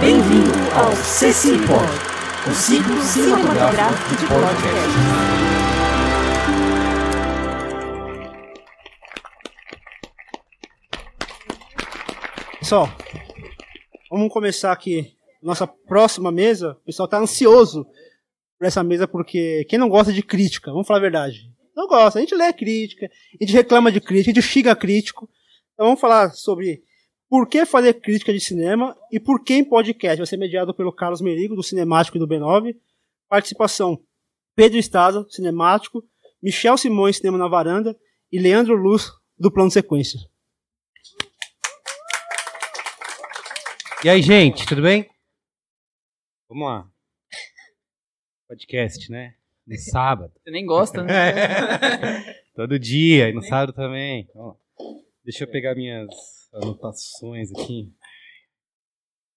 Bem-vindo ao CCPod, o ciclo cinematográfico de podcast. Pessoal, vamos começar aqui nossa próxima mesa. O pessoal está ansioso por essa mesa porque quem não gosta de crítica, vamos falar a verdade. Não gosta, a gente lê crítica, a gente reclama de crítica, a gente xinga crítico. Então vamos falar sobre por que fazer crítica de cinema e por que em podcast. Vai ser mediado pelo Carlos Merigo, do Cinemático e do B9. Participação Pedro Estado, Cinemático, Michel Simões, Cinema na Varanda e Leandro Luz, do Plano Sequência. E aí, gente, tudo bem? Vamos lá. Podcast, né? No sábado. Você nem gosta, né? Todo dia, e no sábado também. Ó, deixa eu pegar minhas anotações aqui.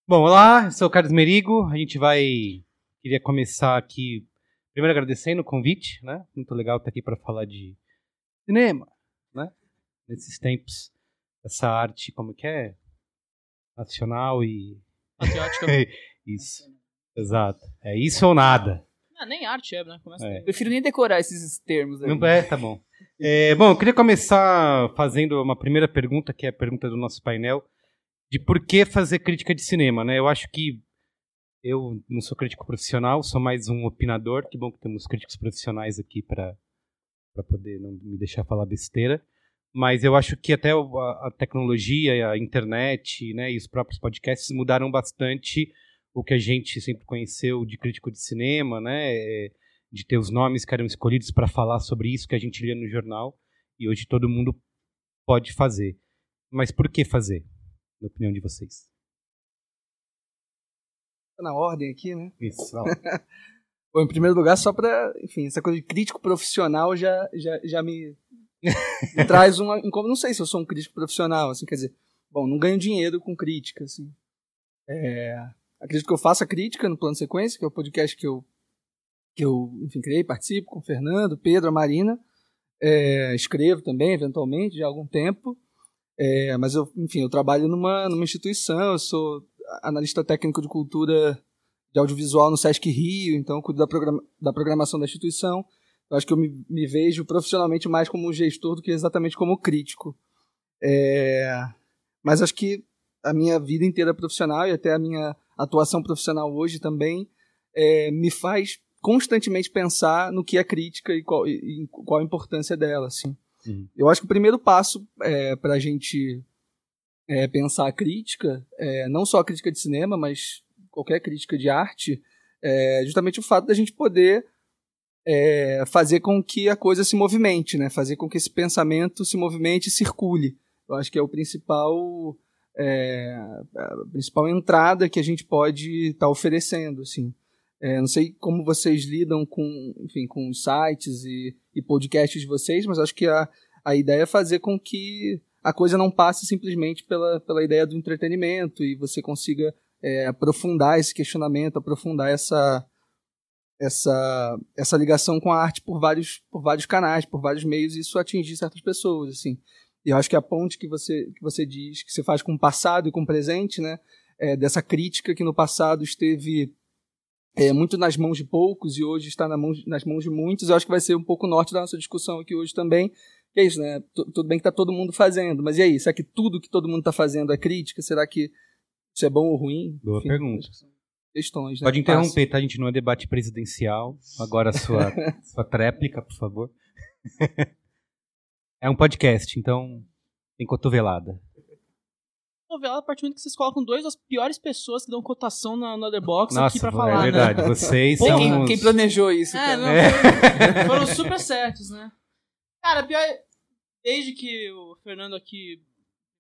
Bom, olá, eu sou o Carlos Merigo. A gente vai. Queria começar aqui, primeiro agradecendo o convite, né? Muito legal estar aqui para falar de cinema, né? Nesses tempos, essa arte, como que é? Nacional e. Patriótica. Isso, exato. É isso ou nada. Ah, nem arte é, né? Começa É. Prefiro nem decorar esses termos aí. Não é, tá bom. É, bom, eu queria começar fazendo uma primeira pergunta, que é a pergunta do nosso painel, de por que fazer crítica de cinema, né? Eu acho que eu não sou crítico profissional, sou mais um opinador. Que bom que temos críticos profissionais aqui para poder não me deixar falar besteira. Mas eu acho que até a tecnologia, a internet, né, e os próprios podcasts mudaram bastante o que a gente sempre conheceu de crítico de cinema, né? é, de ter os nomes que eram escolhidos para falar sobre isso que a gente lia no jornal e hoje todo mundo pode fazer. Mas por que fazer, na opinião de vocês? Tá na ordem aqui, né? Isso. Bom, em primeiro lugar, só pra. Enfim, essa coisa de crítico profissional já, já, já me, me traz uma. incômodo. Não sei se eu sou um crítico profissional, assim, quer dizer. Bom, não ganho dinheiro com crítica, assim. É, acredito que eu faça crítica no Plano Sequência, que é o podcast que eu, que eu enfim, criei, participo com o Fernando, Pedro, a Marina. É, escrevo também, eventualmente, há algum tempo. É, mas eu, enfim, eu trabalho numa, numa instituição, eu sou analista técnico de cultura de audiovisual no Sesc Rio, então cuido da, programa, da programação da instituição. Eu acho que eu me, me vejo profissionalmente mais como gestor do que exatamente como crítico. É, mas acho que a minha vida inteira profissional e até a minha atuação profissional hoje também é, me faz constantemente pensar no que é crítica e qual, e, qual a importância dela. Assim. Uhum. Eu acho que o primeiro passo é, para a gente é, pensar a crítica, é, não só a crítica de cinema, mas qualquer crítica de arte, é justamente o fato da gente poder é, fazer com que a coisa se movimente, né? fazer com que esse pensamento se movimente e circule. Eu acho que é o principal, é, a principal entrada que a gente pode estar tá oferecendo. Assim. É, não sei como vocês lidam com, enfim, com os sites e, e podcasts de vocês, mas acho que a, a ideia é fazer com que a coisa não passe simplesmente pela, pela ideia do entretenimento e você consiga é, aprofundar esse questionamento, aprofundar essa, essa, essa ligação com a arte por vários, por vários canais, por vários meios, e isso atingir certas pessoas, assim. E eu acho que a ponte que você, que você diz, que você faz com o passado e com o presente, né, é, dessa crítica que no passado esteve é, muito nas mãos de poucos e hoje está na mão, nas mãos de muitos, eu acho que vai ser um pouco o norte da nossa discussão aqui hoje também, que é isso, né? T tudo bem que está todo mundo fazendo, mas e aí? Será que tudo que todo mundo está fazendo é crítica? Será que isso é bom ou ruim? Boa pergunta. que são Questões, né? Pode interromper, tá? A gente não é debate presidencial. Agora a sua, sua tréplica, por favor. é um podcast, então tem cotovelada. Novela, a partir do momento que vocês colocam dois das piores pessoas que dão cotação na no Otherbox Nossa, aqui pra é falar, verdade. né? Vocês Pô, são Quem, os- quem planejou isso? É, não, É. foram, foram super certos, né? Cara, pior, desde que o Fernando aqui,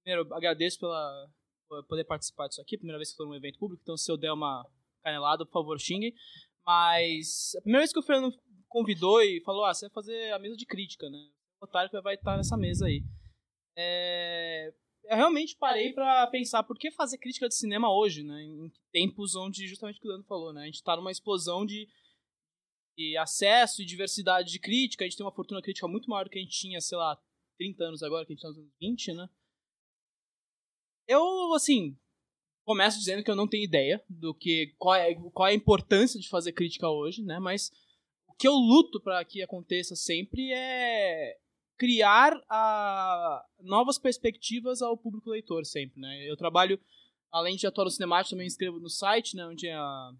primeiro, agradeço pela por poder participar disso aqui, primeira vez que foi num evento público, então se eu der uma canelada, por favor, xinguem. Mas a primeira vez que o Fernando convidou e falou, ah, você vai fazer a mesa de crítica, né? Otário que vai estar nessa mesa aí. É, eu realmente parei pra pensar por que fazer crítica de cinema hoje, né? Em tempos onde, justamente o que o Leandro falou, né? A gente tá numa explosão de, de acesso e diversidade de crítica. A gente tem uma fortuna crítica muito maior do que a gente tinha, sei lá, 30 anos agora, que a gente tá nos anos 20, né? Eu, assim, começo dizendo que eu não tenho ideia do que qual é, qual é a importância de fazer crítica hoje, né? Mas o que eu luto para que aconteça sempre é criar a, novas perspectivas ao público leitor sempre, né? Eu trabalho além de atuar no cinemático, também escrevo no site, né, onde a,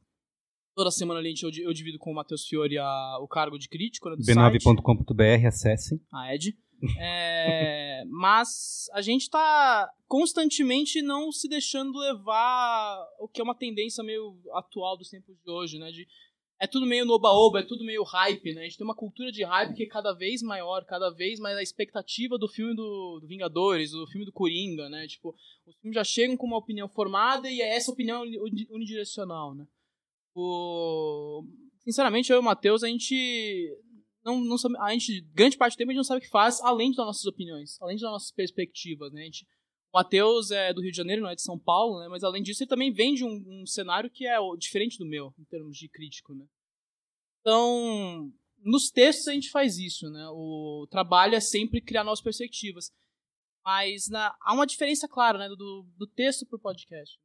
toda semana ali eu, eu divido com o Matheus Fiore a, o cargo de crítico né, b9.com.br, acessem. A Ed. É, mas a gente está constantemente não se deixando levar o que é uma tendência meio atual dos tempos de hoje, né? De, é tudo meio noba-oba, é tudo meio hype, né? A gente tem uma cultura de hype que é cada vez maior, cada vez mais a expectativa do filme do, do Vingadores, do filme do Coringa, né? Tipo, os filmes já chegam com uma opinião formada e é essa opinião unidirecional, né? O... Sinceramente, eu e o Matheus, a gente não, não sabe, a gente, grande parte do tempo a gente não sabe o que faz, além das nossas opiniões, além das nossas perspectivas, né? A gente, o Matheus é do Rio de Janeiro, não é de São Paulo, né? Mas além disso, ele também vem de um, um cenário que é diferente do meu, em termos de crítico, né? Então, nos textos a gente faz isso, né? O trabalho é sempre criar novas perspectivas. Mas na, há uma diferença clara, né? Do, do texto pro podcast.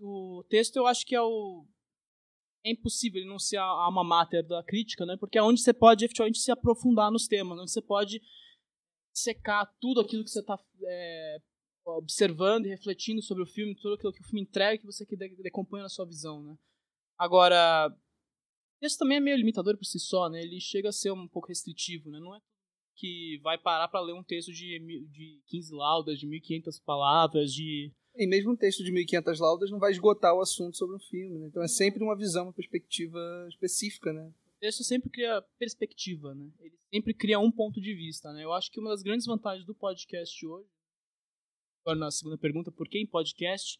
O texto eu acho que é o é impossível ele não ser a alma mater da crítica, né? Porque é onde você pode efetivamente se aprofundar nos temas, onde você pode secar tudo aquilo que você está é, observando e refletindo sobre o filme, tudo aquilo que o filme entrega que você que decompõe na sua visão, né? Agora, esse também é meio limitador por si só, né? Ele chega a ser um pouco restritivo, né? Não é que vai parar para ler um texto de, de 15 laudas, de 1.500 palavras, de e mesmo um texto de 1.500 laudas não vai esgotar o assunto sobre um filme, né? Então é sempre uma visão, uma perspectiva específica, né? O texto sempre cria perspectiva, né? Ele sempre cria um ponto de vista, né? Eu acho que uma das grandes vantagens do podcast hoje, agora na segunda pergunta, por que em podcast?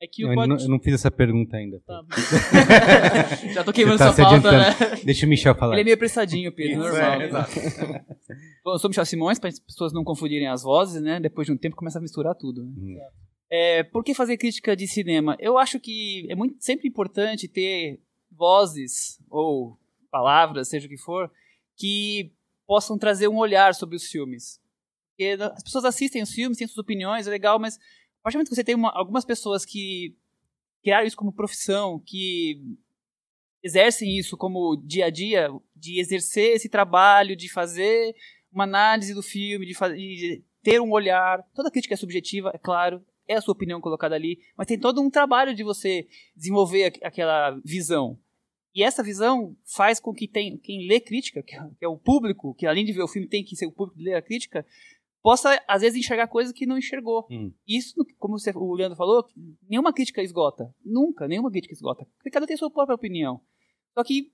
É que não, o pod... não, eu não fiz essa pergunta ainda. Tá. Já tô queimando tá sua pauta, né? Deixa o Michel falar. Ele é meio apressadinho, Pedro, Isso, normal. É, exato. Bom, eu sou Michel Simões, para as pessoas não confundirem as vozes, né? Depois de um tempo começa a misturar tudo. Né? Hum. É, por que fazer crítica de cinema? Eu acho que é muito, sempre importante ter vozes ou palavras, seja o que for, que possam trazer um olhar sobre os filmes. Porque as pessoas assistem os filmes, têm suas opiniões, é legal, mas a partir do momento que você tem uma, algumas pessoas que criaram isso como profissão, que exercem isso como dia a dia, de exercer esse trabalho, de fazer uma análise do filme, de, fazer, de ter um olhar. Toda crítica é subjetiva, é claro, é a sua opinião colocada ali, mas tem todo um trabalho de você desenvolver aquela visão. E essa visão faz com que tem, quem lê crítica, que é o público, que além de ver o filme tem que ser o público de ler a crítica, possa às vezes enxergar coisas que não enxergou. Hum. Isso, como você, o Leandro falou, nenhuma crítica esgota. Nunca, nenhuma crítica esgota. Porque cada um tem sua própria opinião. Só que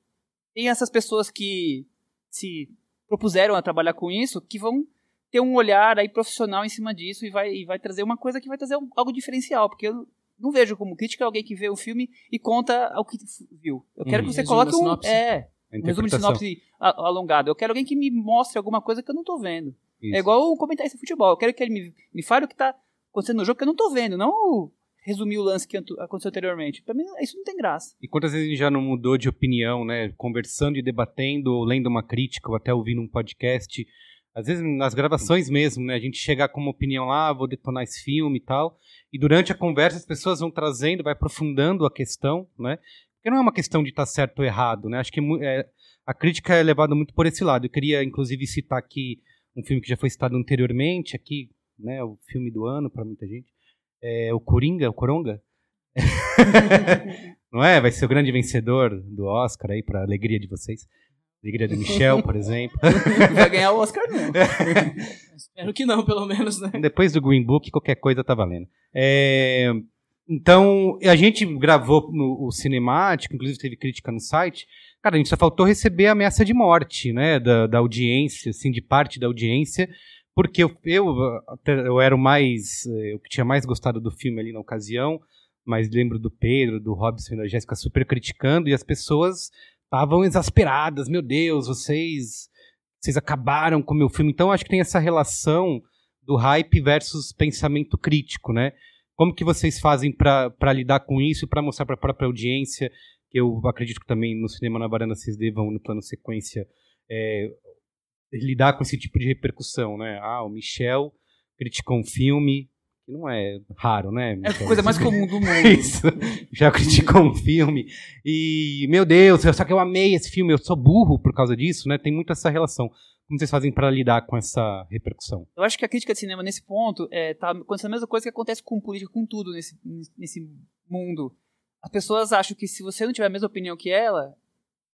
tem essas pessoas que se propuseram a trabalhar com isso, que vão ter um olhar aí profissional em cima disso e vai, e vai trazer uma coisa que vai trazer algo diferencial, porque eu não vejo como crítica alguém que vê o filme e conta o que viu. Eu quero Hum. que você Resumo coloque um é, um resumo de sinopse alongado. Eu quero alguém que me mostre alguma coisa que eu não tô vendo. Isso. É igual o comentarista de futebol. Eu quero que ele me, me fale o que tá acontecendo no jogo que eu não tô vendo, não resumir o lance que aconteceu anteriormente. Pra mim, isso não tem graça. E quantas vezes a gente já não mudou de opinião, né? Conversando e debatendo, ou lendo uma crítica, ou até ouvindo um podcast. Às vezes nas gravações mesmo, né? A gente chega com uma opinião lá, ah, vou detonar esse filme e tal. E durante a conversa as pessoas vão trazendo, vai aprofundando a questão, né? Porque não é uma questão de estar certo ou errado, né? Acho que mu- é, a crítica é levada muito por esse lado. Eu queria, inclusive, citar aqui um filme que já foi citado anteriormente, aqui, né? O filme do ano para muita gente. É o Coringa, o Coronga. Não é? Vai ser o grande vencedor do Oscar aí, para alegria de vocês. Alegria do Michel, por exemplo. Não vai ganhar o Oscar, não. Espero que não, pelo menos, né? Depois do Green Book, qualquer coisa tá valendo. É, Então, a gente gravou no, o cinemático, inclusive teve crítica no site. Cara, a gente só faltou receber a ameaça de morte, né, da, da audiência, assim, de parte da audiência, porque eu, eu, eu era o mais, eh, o que tinha mais gostado do filme ali na ocasião, mas lembro do Pedro, do Robson e da Jéssica super criticando, e as pessoas estavam exasperadas, meu Deus, vocês, vocês acabaram com o meu filme. Então, acho que tem essa relação do hype versus pensamento crítico, né? Como que vocês fazem para lidar com isso e para mostrar para a própria audiência? Eu acredito que também no cinema na varanda vocês devam no plano sequência é, lidar com esse tipo de repercussão, né? Ah, o Michel criticou um filme que não é raro, né? É a coisa mais comum do mundo. Isso. Já criticou um filme e, meu Deus, só que eu amei esse filme, eu sou burro por causa disso, né? Tem muito essa relação. Como vocês fazem para lidar com essa repercussão? Eu acho que a crítica de cinema nesse ponto é, tá acontecendo a mesma coisa que acontece com política, com tudo nesse, nesse mundo. As pessoas acham que se você não tiver a mesma opinião que ela,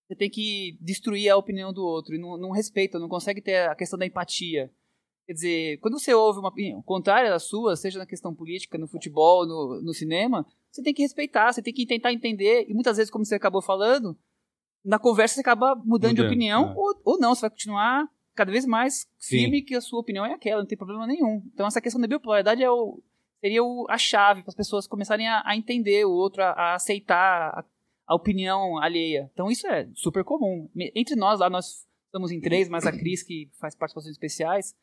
você tem que destruir a opinião do outro e não, não respeita, não consegue ter a questão da empatia. Quer dizer, quando você ouve uma opinião contrária à sua, seja na questão política, no futebol, no, no cinema, você tem que respeitar, você tem que tentar entender. E muitas vezes, como você acabou falando, na conversa você acaba mudando, mudando de opinião, é. ou, ou não, você vai continuar cada vez mais firme Sim. que a sua opinião é aquela, não tem problema nenhum. Então essa questão da bipolaridade é o, seria o, a chave para as pessoas começarem a, a, entender o outro, a, a aceitar a, a, opinião alheia. Então isso é super comum. Entre nós lá, nós estamos em três, mas a Cris, que faz participações especiais,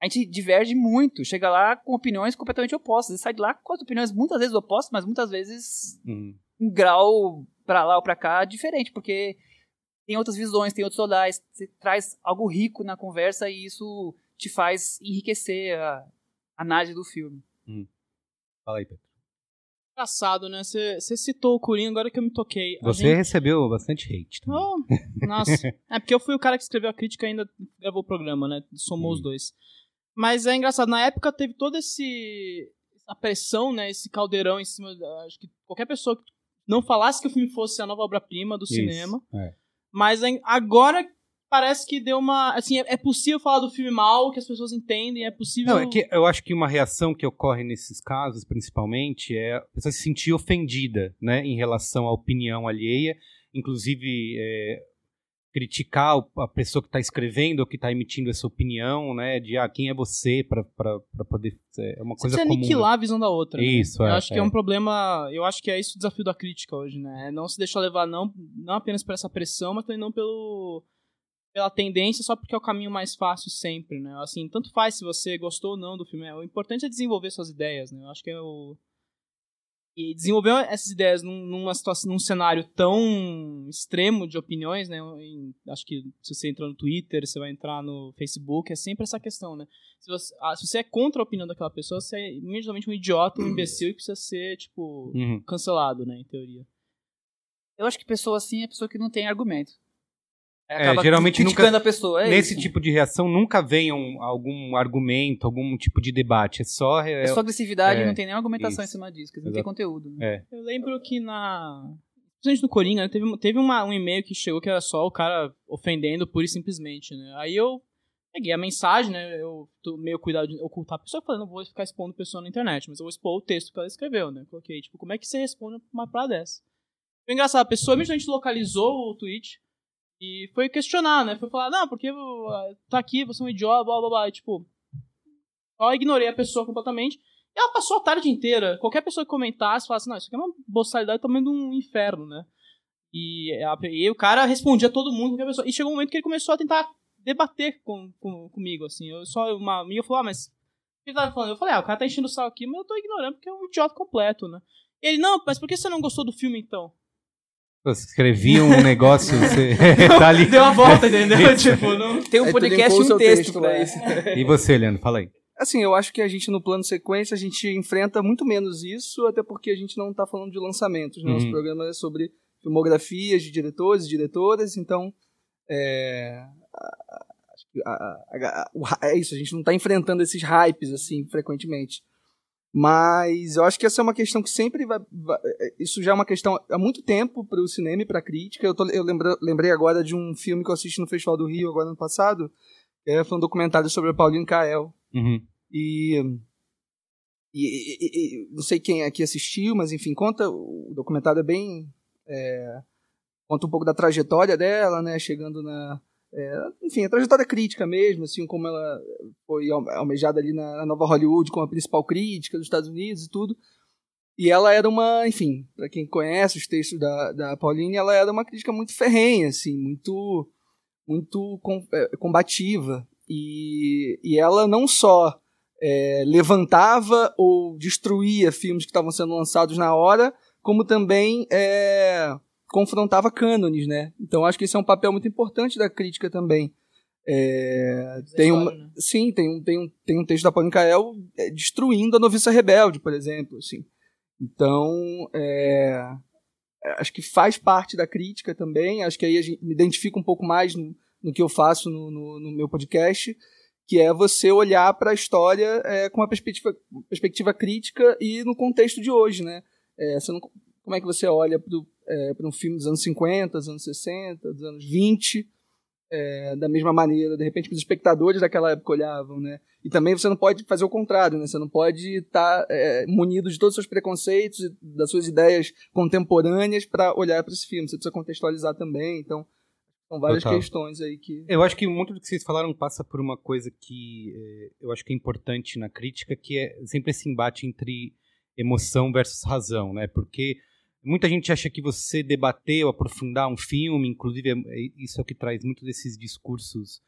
a gente diverge muito, chega lá com opiniões completamente opostas, e sai de lá com as opiniões muitas vezes opostas, mas muitas vezes uhum. um grau para lá ou para cá diferente, porque tem outras visões, tem outros olhares, você traz algo rico na conversa e isso te faz enriquecer a análise do filme. Fala aí, Pedro. Engraçado, né? Você citou o Coringa, agora que eu me toquei. Você gente... recebeu bastante hate. Oh, nossa. é porque eu fui o cara que escreveu a crítica e ainda gravou o programa, né? Somou hum. os dois. Mas é engraçado, na época teve toda esse a pressão, né, esse caldeirão em cima, acho que qualquer pessoa que não falasse que o filme fosse a nova obra-prima do Isso, cinema. É. Mas agora parece que deu uma, assim, é, é possível falar do filme mal, que as pessoas entendem, é possível Não, é que eu acho que uma reação que ocorre nesses casos, principalmente, é a pessoa se sentir ofendida, né, em relação à opinião alheia, inclusive é, criticar a pessoa que está escrevendo ou que está emitindo essa opinião, né? De ah, quem é você para poder. É uma coisa você comum. aniquilar né? a visão da outra. Isso, né? é. Eu acho que é. é. um problema. Eu acho que é isso o desafio da crítica hoje, né? É não se deixar levar não, não apenas por essa pressão, mas também não pelo pela tendência só porque é o caminho mais fácil sempre, né? Assim, tanto faz se você gostou ou não do filme. O importante é desenvolver suas ideias, né? Eu acho que é o e desenvolver essas ideias num, numa situação, num cenário tão extremo de opiniões, né? Em, acho que se você entrar no Twitter, você vai entrar no Facebook, é sempre essa questão, né? Se você, ah, se você é contra a opinião daquela pessoa, você é imediatamente um idiota, um imbecil e precisa ser, tipo, uhum. cancelado, né? Em teoria. Eu acho que pessoa assim é pessoa que não tem argumento. É, geralmente criticando nunca, a pessoa. É nesse isso. tipo de reação nunca vem um, algum argumento, algum tipo de debate. É só. É, é só agressividade, é, não tem nenhuma argumentação isso. em cima disso, não tem conteúdo. Né? É. Eu lembro que na. Principalmente no Coringa, né, teve, teve uma, um e-mail que chegou que era só o cara ofendendo pura e simplesmente, né? Aí eu peguei a mensagem, né? Eu tô meio cuidado de ocultar a pessoa, falando, não vou ficar expondo pessoa na internet, mas eu vou expor o texto que ela escreveu, né? Coloquei, tipo, como é que você responde uma parada dessa? Foi engraçado, a pessoa imediatamente localizou o tweet e foi questionar, né? Foi falar, não, porque tá aqui, você é um idiota, blá blá blá. E, tipo, só ignorei a pessoa completamente. E ela passou a tarde inteira. Qualquer pessoa que comentasse, falasse, não, isso aqui é uma boçalidade também de um inferno, né? E, e o cara respondia todo mundo, qualquer pessoa. E chegou um momento que ele começou a tentar debater com, com, comigo, assim. Eu, só uma amiga falou, ah, mas. O que ele tava falando? Eu falei, ah, o cara tá enchendo o saco aqui, mas eu tô ignorando porque é um idiota completo, né? E ele, não, mas por que você não gostou do filme então? Você escrevia um negócio, você tá ali. Deu uma volta, entendeu? tipo, não... Tem um podcast e um texto pra isso. E você, Leandro, fala aí. Assim, eu acho que a gente no plano sequência a gente enfrenta muito menos isso, até porque a gente não tá falando de lançamentos. Né? Uhum. Nosso programa é sobre filmografias de diretores e diretoras, então é, é isso, a gente não tá enfrentando esses hypes assim frequentemente. Mas eu acho que essa é uma questão que sempre vai. vai isso já é uma questão há muito tempo para o cinema e para a crítica. Eu, tô, eu lembra, lembrei agora de um filme que eu assisti no Festival do Rio agora ano passado. É, foi um documentário sobre a Pauline Kael. Uhum. E, e, e, não sei quem aqui assistiu, mas enfim, conta. O documentário é bem. É, conta um pouco da trajetória dela, né? Chegando na, é, enfim, a trajetória crítica mesmo, assim, como ela foi almejada ali na, Nova Hollywood como a principal crítica dos Estados Unidos e tudo. E ela era uma, enfim, para quem conhece os textos da, da Pauline, ela era uma crítica muito ferrenha, assim, muito, muito com, é, combativa. E, e ela não só é, levantava ou destruía filmes que estavam sendo lançados na hora, como também é, confrontava cânones, né? Então acho que esse é um papel muito importante da crítica também. É, é tem um, né? sim, tem um, tem, um, tem um texto da Pauline Kael é, destruindo a noviça rebelde, por exemplo. Assim. Então, é, acho que faz parte da crítica também. Acho que aí a gente me identifica um pouco mais no, no que eu faço no, no, no meu podcast, que é você olhar para a história é, com uma perspectiva, perspectiva crítica e no contexto de hoje, né? É, não- como é que você olha para um filme dos anos 50, dos anos 60, dos anos 20, é, da mesma maneira, de repente, que os espectadores daquela época olhavam, né? E também você não pode fazer o contrário, né? Você não pode estar é, munido de todos os seus preconceitos e das suas ideias contemporâneas para olhar para esse filme. Você precisa contextualizar também. Então, são várias Total. questões aí que. Eu acho que muito do que vocês falaram passa por uma coisa que eh, eu acho que é importante na crítica, que é sempre esse embate entre emoção versus razão, né? Porque muita gente acha que você debater ou aprofundar um filme, inclusive é- é- isso é o que traz muito desses discursos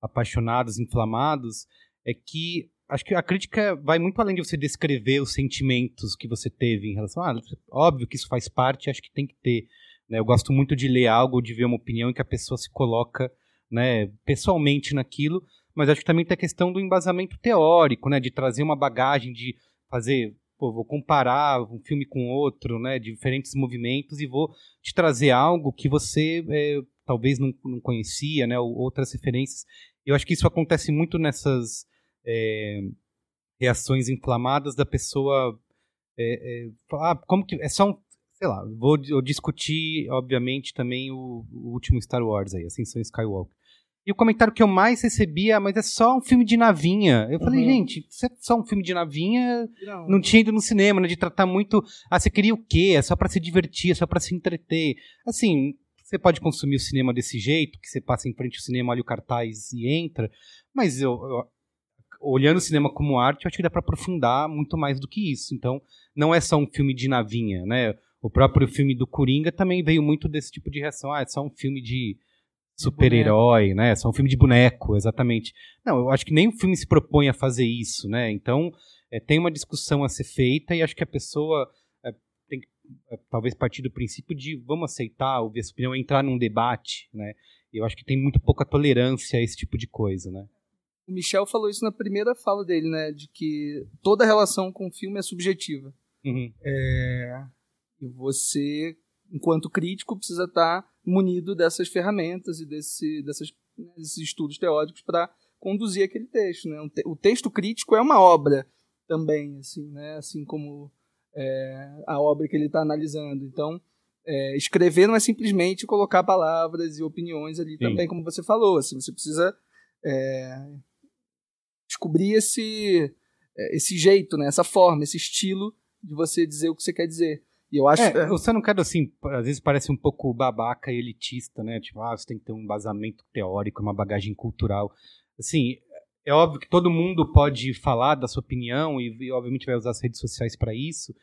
apaixonados, inflamados, é que acho que a crítica vai muito além de você descrever os sentimentos que você teve em relação a, óbvio que isso faz parte, acho que tem que ter, né? Eu gosto muito de ler algo, de ver uma opinião em que a pessoa se coloca né, pessoalmente naquilo, mas acho que também tem a questão do embasamento teórico, né, de trazer uma bagagem, de fazer, pô, vou comparar um filme com outro, né, diferentes movimentos e vou te trazer algo que você é, talvez não, não conhecia, né, ou outras referências. Eu acho que isso acontece muito nessas é, reações inflamadas da pessoa é, é, ah, como que é só um sei lá, vou discutir, obviamente, também o, o último Star Wars aí, Ascensão Skywalker. E o comentário que eu mais recebia, mas é só um filme de navinha. Eu falei, Uhum. gente, se é só um filme de navinha, Não, não tinha ido no cinema, né? De tratar muito. Ah, você queria o quê? É só pra se divertir, é só pra se entreter. Assim, você pode consumir o cinema desse jeito, que você passa em frente ao cinema, olha o cartaz e entra. Mas eu, eu- olhando o cinema como arte, eu acho que dá pra aprofundar muito mais do que isso. Então, não é só um filme de navinha, né? O próprio filme do Coringa também veio muito desse tipo de reação. Ah, é só um filme de super-herói, né? É só um filme de boneco, exatamente. Não, eu acho que nem o filme se propõe a fazer isso, né? Então, é, tem uma discussão a ser feita e acho que a pessoa é, tem que é, talvez partir do princípio de vamos aceitar, ouvir essa opinião, entrar num debate, né? E eu acho que tem muito pouca tolerância a esse tipo de coisa, né? O Michel falou isso na primeira fala dele, né? De que toda relação com o filme é subjetiva. Uhum. É, e você, enquanto crítico, precisa estar munido dessas ferramentas e desse, dessas, né, desses estudos teóricos para conduzir aquele texto. Né? O texto crítico é uma obra também, assim, né? assim como é, a obra que ele está analisando. Então, é, escrever não é simplesmente colocar palavras e opiniões ali também, como você falou. Assim, você precisa é, descobrir esse, é, esse jeito, né? essa forma, esse estilo de você dizer o que você quer dizer. E eu acho. É, só não quero, assim, às vezes parece um pouco babaca e elitista, né? Tipo, ah, você tem que ter um embasamento teórico, uma bagagem cultural. Assim, é óbvio que todo mundo pode falar da sua opinião e, e, obviamente, vai usar as redes sociais para isso.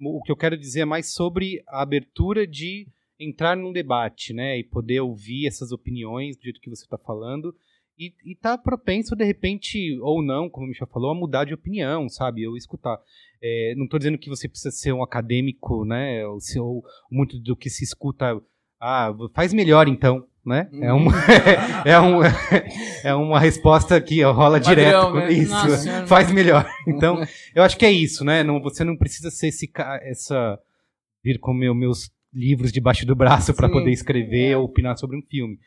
O que eu quero dizer é mais sobre a abertura de entrar num debate, né? E poder ouvir essas opiniões do jeito que você está falando e, e tá propenso, de repente, ou não, como o Michel falou, a mudar de opinião, sabe? Eu escutar. É, não estou dizendo que você precisa ser um acadêmico, né? Ou, se- ou muito do que se escuta, ah, faz melhor então, né? É, uma, é, um, é uma resposta que rola Padrão, direto. né? Isso, Nossa faz melhor. Então, eu acho que é isso, né? Não, você não precisa ser esse, essa vir com meu, meus livros debaixo do braço para poder escrever ou opinar sobre um filme.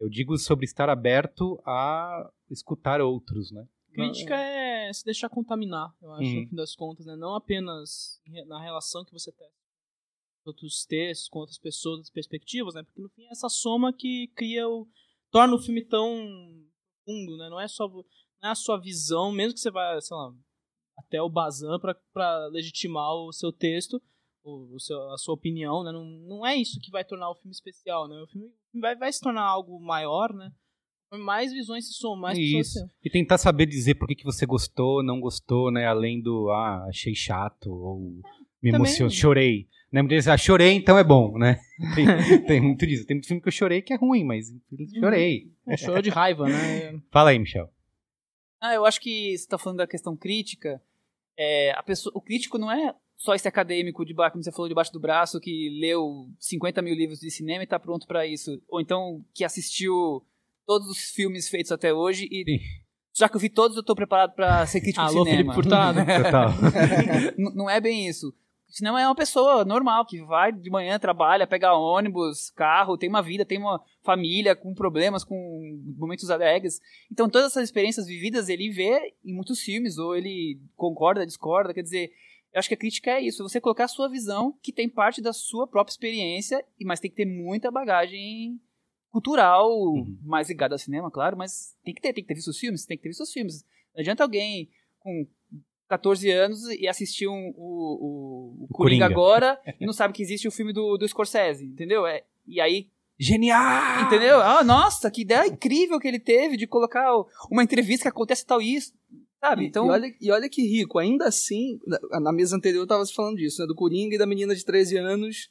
Eu digo sobre estar aberto a escutar outros, né? Crítica é se deixar contaminar, eu acho, Uhum. no fim das contas, né? Não apenas na relação que você tem com outros textos, com outras pessoas, outras perspectivas, né? Porque no fim é essa soma que cria o. torna o filme tão fundo, né? Não é só não é a sua visão, mesmo que você vá, sei lá, até o Bazan pra legitimar o seu texto, o, o seu, a sua opinião, né? Não, não é isso que vai tornar o filme especial, né? O filme vai, vai se tornar algo maior, né? Mais visões se somam, mais pessoas Isso. se E tentar saber dizer por que, que você gostou, não gostou, né? Além do, ah, achei chato, ou me emocionou, chorei. Né? Muitas vezes, ah, chorei, então é bom, né? Tem, tem muito disso. Tem muito filme que eu chorei que é ruim, mas chorei. É, chorou de raiva, né? Fala aí, Michel. Ah, eu acho que você está falando da questão crítica. É, a pessoa, o crítico não é só esse acadêmico de baixo, como você falou, debaixo do braço, que leu 50 mil livros de cinema e está pronto para isso. Ou então que assistiu todos os filmes feitos até hoje e já que eu vi todos, eu tô preparado pra ser crítico Alô, de cinema. Felipe Furtado. Não é bem isso. O cinema é uma pessoa normal que vai de manhã, trabalha, pega ônibus, carro, tem uma vida, tem uma família com problemas, com momentos alegres. Então, todas essas experiências vividas ele vê em muitos filmes, ou ele concorda, discorda. Quer dizer, eu acho que a crítica é isso: você colocar a sua visão, que tem parte da sua própria experiência, e mas tem que ter muita bagagem cultural, mais ligada ao cinema, claro, mas tem que ter, tem que ter visto os filmes, tem que ter visto os filmes. Não adianta alguém com 14 anos e assistir um, o, o, o Coringa, Coringa. agora e não sabe que existe o filme do, do Scorsese, entendeu? É, e aí, Genial! entendeu? Ah, nossa, que ideia incrível que ele teve de colocar uma entrevista que acontece tal isso, sabe? Então, e, olha, e olha que rico, ainda assim, na, na mesa anterior eu tava falando disso, né? Do Coringa e da menina de 13 anos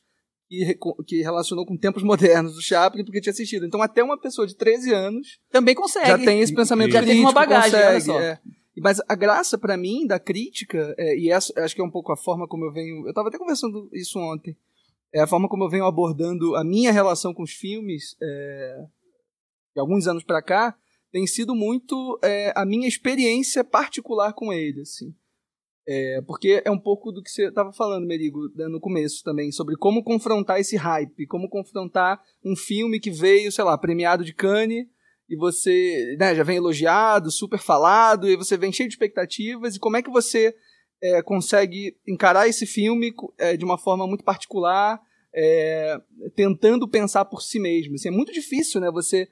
que, que relacionou com tempos modernos do Chaplin porque tinha assistido. Então até uma pessoa de 13 anos também consegue. já tem esse pensamento Já crítico, uma bagagem, olha consegue, só. é. Mas a graça pra mim da crítica, é, e essa acho que é um pouco a forma como eu venho. Eu tava até conversando isso ontem. É a forma como eu venho abordando a minha relação com os filmes é, de alguns anos pra cá tem sido muito é, a minha experiência particular com ele, assim. É, porque é um pouco do que você estava falando, Merigo, né, no começo também, sobre como confrontar esse hype, como confrontar um filme que veio, sei lá, premiado de Cannes, e você né, já vem elogiado, super falado, e você vem cheio de expectativas, e como é que você é, consegue encarar esse filme é, de uma forma muito particular, é, tentando pensar por si mesmo. Assim, é muito difícil, né? Você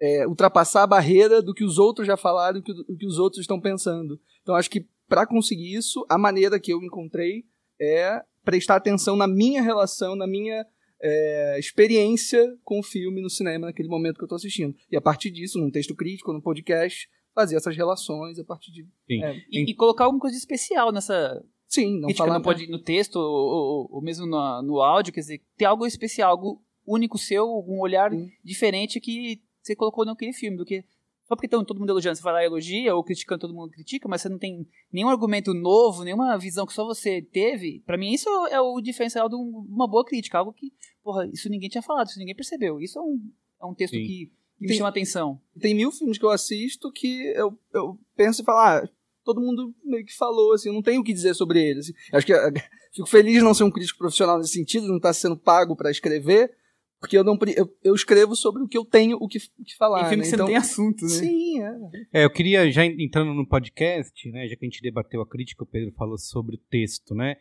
é, ultrapassar a barreira do que os outros já falaram, do que, do que os outros estão pensando. Então, acho que para conseguir isso, a maneira que eu encontrei é prestar atenção na minha relação, na minha é, experiência com o filme no cinema naquele momento que eu estou assistindo. E a partir disso, num texto crítico, num podcast, fazer essas relações a partir de. Sim. É, E, e colocar alguma coisa de especial nessa sim, não crítica, falar não pode no texto ou, ou- ou mesmo no, no áudio, quer dizer, ter algo especial, algo único seu, um olhar Sim. diferente que você colocou naquele filme, do que só porque todo mundo elogiando, você vai lá e elogia, ou criticando, todo mundo critica, mas você não tem nenhum argumento novo, nenhuma visão que só você teve. Pra mim, isso é o diferencial de um- uma boa crítica, algo que, porra, isso ninguém tinha falado, isso ninguém percebeu. Isso é um, é um texto Sim. que, que me Tem- chama atenção. tem mil filmes que eu assisto que eu, eu penso e falo, ah, todo mundo meio que falou, assim, não tenho o que dizer sobre ele. assim. Acho que eh, fico feliz de não ser um crítico profissional nesse sentido, não estar sendo pago para escrever, porque eu não eu, eu escrevo sobre o que eu tenho o que, o que falar. Tem filme né? que você Então, não tem assunto, né? Sim, é. É, eu queria, já en- entrando no podcast, né, já que a gente debateu a crítica, o Pedro falou sobre o texto, né,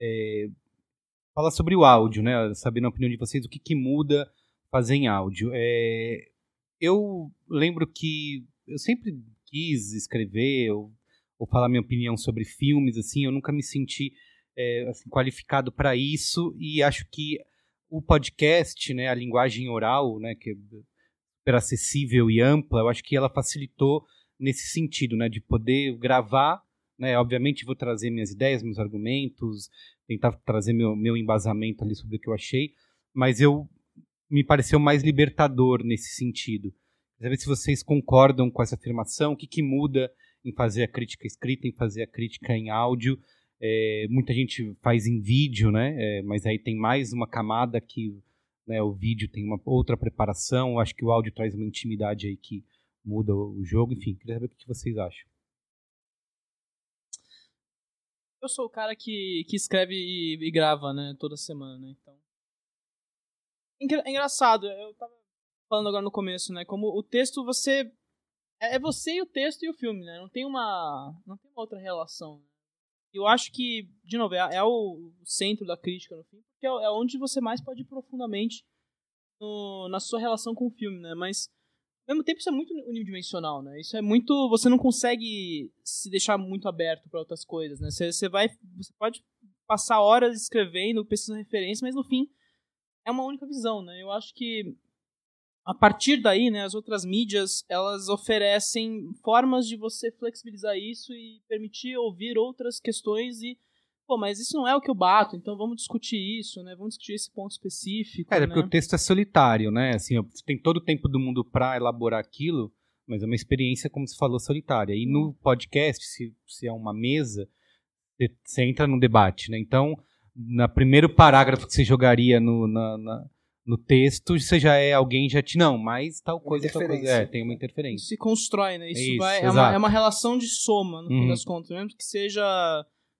é, falar sobre o áudio, né, saber na opinião de vocês o que, que muda fazer em áudio. É, eu lembro que eu sempre quis escrever ou, ou falar minha opinião sobre filmes, assim, eu nunca me senti é, assim, qualificado para isso e acho que o podcast, né, a linguagem oral, né, que é super acessível e ampla, eu acho que ela facilitou nesse sentido, né, de poder gravar, né, obviamente vou trazer minhas ideias, meus argumentos, tentar trazer meu, meu embasamento ali sobre o que eu achei, mas eu me pareceu mais libertador nesse sentido. Quero ver se vocês concordam com essa afirmação, o que, que muda em fazer a crítica escrita, em fazer a crítica em áudio. É, muita gente faz em vídeo, né? É, mas aí tem mais uma camada que né, o vídeo tem uma outra preparação. Eu acho que o áudio traz uma intimidade aí que muda o jogo. Enfim, queria saber o que vocês acham. Eu sou o cara que, que escreve e, e grava, né, toda semana, né, então... É engraçado, eu tava falando agora no começo, né, como o texto você... É é você e o texto e o filme, né, não tem uma... não tem uma outra relação. Eu acho que, de novo, é, é o centro da crítica no fim, porque é, é onde você mais pode ir profundamente no- na sua relação com o filme, né, mas... Ao mesmo tempo, isso é muito unidimensional, né? Isso é muito. Você não consegue se deixar muito aberto para outras coisas, né? Você, você vai. Você pode passar horas escrevendo, pesquisando referência, mas no fim é uma única visão, né? Eu acho que a partir daí, né, as outras mídias, elas oferecem formas de você flexibilizar isso e permitir ouvir outras questões e pô, mas isso não é o que eu bato, então vamos discutir isso, né? Vamos discutir esse ponto específico, É, né? porque o texto é solitário, né? Assim, você tem todo o tempo do mundo para elaborar aquilo, mas é uma experiência, como você falou, solitária. E no podcast, se, se é uma mesa, você, você entra no debate, né? Então, no primeiro parágrafo que você jogaria no, na, na- no texto, você já é alguém já te não, mas tal coisa, tal coisa, é, tem uma interferência. Isso se constrói, né? Isso, Isso, vai, é, uma, é uma relação de soma, no fim Uhum. das contas. Mesmo que seja,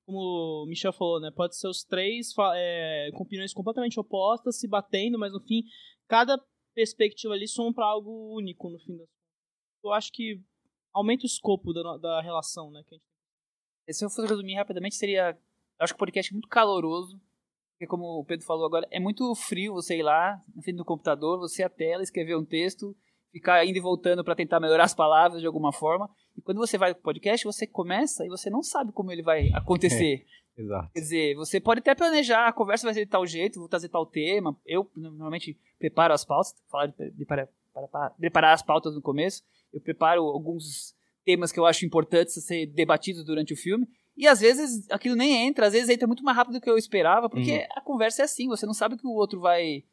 como o Michel falou, né? Pode ser os três é, com opiniões completamente opostas, se batendo, mas no fim, cada perspectiva ali soma pra algo único, no fim das contas. Eu acho que aumenta o escopo da, da relação, né? Se eu fosse resumir rapidamente, seria. Eu acho que o podcast é muito caloroso. Porque, como o Pedro falou agora, é muito frio você ir lá, na frente do computador, você a tela, escrever um texto, ficar indo e voltando para tentar melhorar as palavras de alguma forma. E quando você vai pro podcast, você começa e você não sabe como ele vai acontecer. Exato. Quer dizer, você pode até planejar, a conversa vai ser de tal jeito, vou trazer tal tema. Eu, normalmente, preparo as pautas, falar de preparar, para- preparar as pautas no começo. Eu preparo alguns temas que eu acho importantes a ser debatidos durante o filme. E às vezes aquilo nem entra, às vezes entra muito mais rápido do que eu esperava, porque Uhum. a conversa é assim, você não sabe o que o outro vai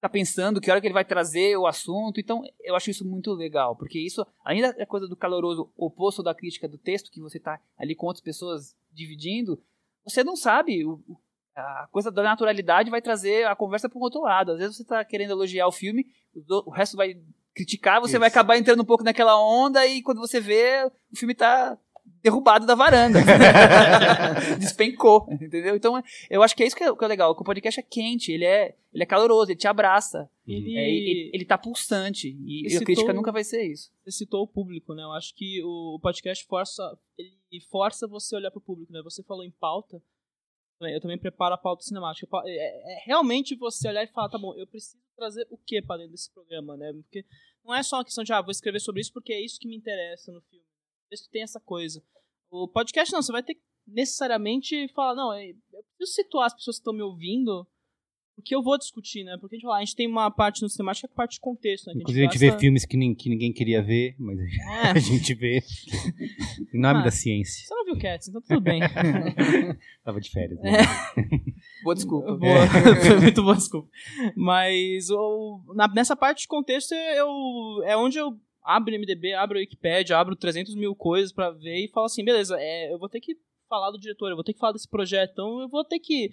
tá pensando, que hora que ele vai trazer o assunto. Então, eu acho isso muito legal, porque isso ainda é coisa do caloroso oposto da crítica do texto, que você tá ali com outras pessoas dividindo, você não sabe. o- o- a coisa da naturalidade vai trazer a conversa para um outro lado. Às vezes você está querendo elogiar o filme, o o resto vai criticar, você vai Isso. acabar entrando um pouco naquela onda e quando você vê, o filme tá derrubado da varanda. Despencou, entendeu? Então, eu acho que é isso que é, que é legal, que o podcast é quente, ele é, ele é caloroso, ele te abraça. Ele, É, ele, ele tá pulsante. E, Ele a crítica citou- nunca vai ser isso. você citou o público, né? Eu acho que o, o podcast força, ele força você a olhar pro público, né? Você falou em pauta, eu também preparo a pauta cinemática. Pa- É, é realmente você olhar e falar, tá bom, eu preciso trazer o que para dentro desse programa, né? Porque não é só uma questão de, ah, vou escrever sobre isso porque é isso que me interessa no filme. Isso tem essa coisa. O podcast não, você vai ter que necessariamente falar, não, é- eu preciso situar as pessoas que estão me ouvindo, porque eu vou discutir, né? Porque a gente, fala, a gente tem uma parte no cinemática que é a parte de contexto, né? Inclusive a gente vê gasta- filmes que, nem- que ninguém queria ver, mas É. a gente vê. Em nome Ah. da ciência. Você não viu Cats, então tudo bem. Tava de férias. né? Boa desculpa. Boa. Foi muito boa, desculpa. Mas o, na- nessa parte de contexto eu, é onde eu abro o MDB, abro a Wikipedia, abro 300 mil coisas pra ver e falo assim, beleza, é, eu vou ter que falar do diretor, eu vou ter que falar desse projeto, então eu vou ter que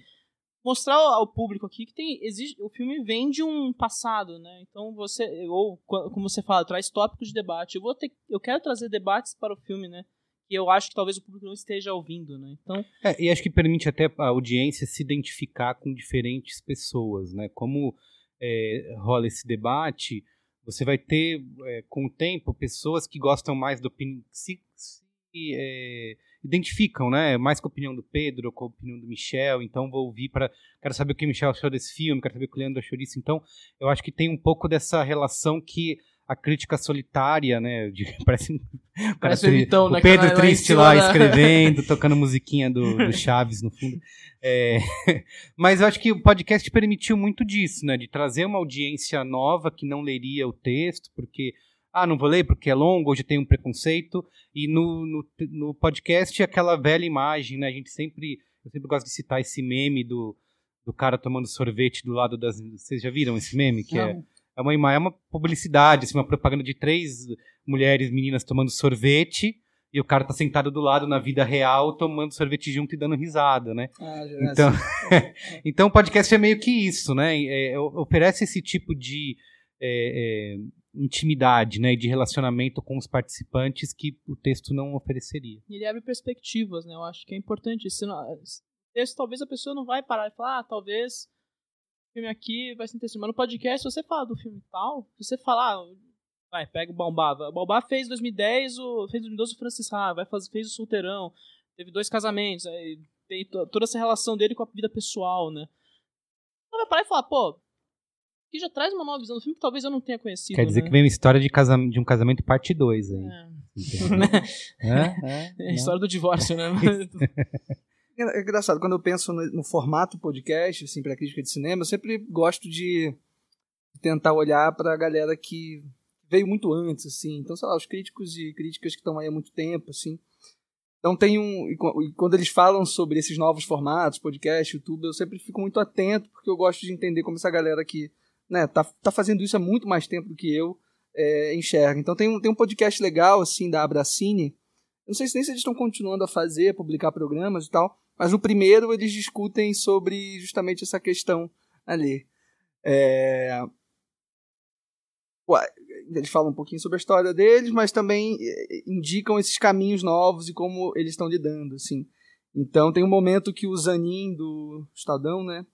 mostrar ao público aqui que tem existe, o filme vem de um passado, né? Então você ou co- como você fala, traz tópicos de debate. Eu vou ter eu quero trazer debates para o filme, né? E eu acho que talvez o público não esteja ouvindo, né? Então, É, e acho que permite até a audiência se identificar com diferentes pessoas, né? Como é, rola esse debate, você vai ter, é, com o tempo, pessoas que gostam mais opinião, se, se, é, identificam, né? Mais com a opinião do Pedro, com a opinião do Michel, então vou ouvir para quero saber o que o Michel achou desse filme, quero saber o que o Leandro achou disso, então eu acho que tem um pouco dessa relação que a crítica solitária, né? de- parece um- cara Parece o tri- Vitão, o né, Pedro lá em triste lá da- escrevendo, tocando musiquinha do, do Chaves no fundo. É, mas eu acho que o podcast permitiu muito disso, né? De trazer uma audiência nova que não leria o texto, porque ah, não vou ler porque é longo, hoje tem um preconceito. E no, no, no podcast aquela velha imagem, né? A gente sempre, eu sempre gosto de citar esse meme do, do cara tomando sorvete do lado das. Vocês já viram esse meme? Que é, Não. é uma, ima- é uma publicidade, assim, uma propaganda de três mulheres, meninas tomando sorvete. E o cara tá sentado do lado na vida real, tomando sorvete junto e dando risada, né? Ah, já é Então, assim. então o podcast é meio que isso, né? É, oferece esse tipo de é, é, intimidade, né? De relacionamento com os participantes que o texto não ofereceria. E ele abre perspectivas, né? Eu acho que é importante texto, talvez a pessoa não vai parar e falar, ah, talvez filme aqui vai ser interessante. Mas no podcast, se você falar do filme tal, se você falar, ah, vai, pega o Bambá. O Bambá fez em 2010, o, fez em 2012 o Francis Ha, vai fazer, fez o Solteirão, teve dois casamentos, aí tem to- toda essa relação dele com a vida pessoal, né? Então vai parar e falar, pô, que já traz uma nova visão do filme que talvez eu não tenha conhecido. Quer dizer né? que vem uma história de, casam de um casamento parte 2 aí. É. entendeu? É, É a história do divórcio, né? É engraçado, quando eu penso no, no formato podcast, assim, para crítica de cinema, eu sempre gosto de tentar olhar para a galera que veio muito antes, assim. Então, sei lá, os críticos e críticas que estão aí há muito tempo, assim. Então tem um. E qu- quando eles falam sobre esses novos formatos, podcast, YouTube, eu sempre fico muito atento, porque eu gosto de entender como essa galera que né, tá, tá fazendo isso há muito mais tempo do que eu é, enxerga. Então tem um, tem um podcast legal, assim, da Abracine. Não sei se nem se eles estão continuando a fazer, a publicar programas e tal, mas no primeiro eles discutem sobre justamente essa questão ali. É, eles falam um pouquinho sobre a história deles, mas também eh, indicam esses caminhos novos e como eles estão lidando, assim. Então tem um momento que o Zanin do Estadão, né,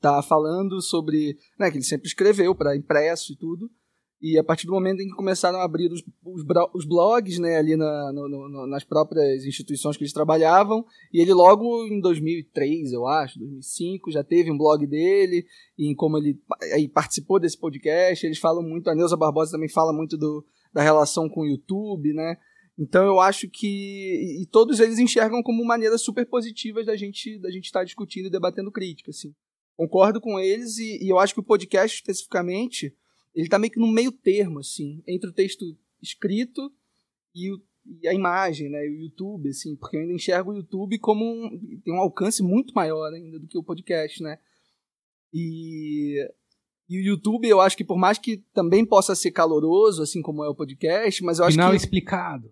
tá falando sobre, né, que ele sempre escreveu para impresso e tudo, e a partir do momento em que começaram a abrir os, os, os blogs, né, ali na, no, no, nas próprias instituições que eles trabalhavam, e ele logo em 2003, eu acho, 2005, já teve um blog dele, e como ele aí participou desse podcast, eles falam muito, a Neuza Barbosa também fala muito do, da relação com o YouTube, né, então eu acho que e todos eles enxergam como maneiras super positivas da gente da gente estar tá discutindo e debatendo crítica, assim. Concordo com eles e, e eu acho que o podcast especificamente ele tá meio que no meio termo, assim, entre o texto escrito e, o, e a imagem, né, o YouTube, assim, porque eu ainda enxergo o YouTube como um, tem um alcance muito maior ainda do que o podcast, né. E, e o YouTube, eu acho que por mais que também possa ser caloroso, assim como é o podcast, mas eu acho Final que... explicado.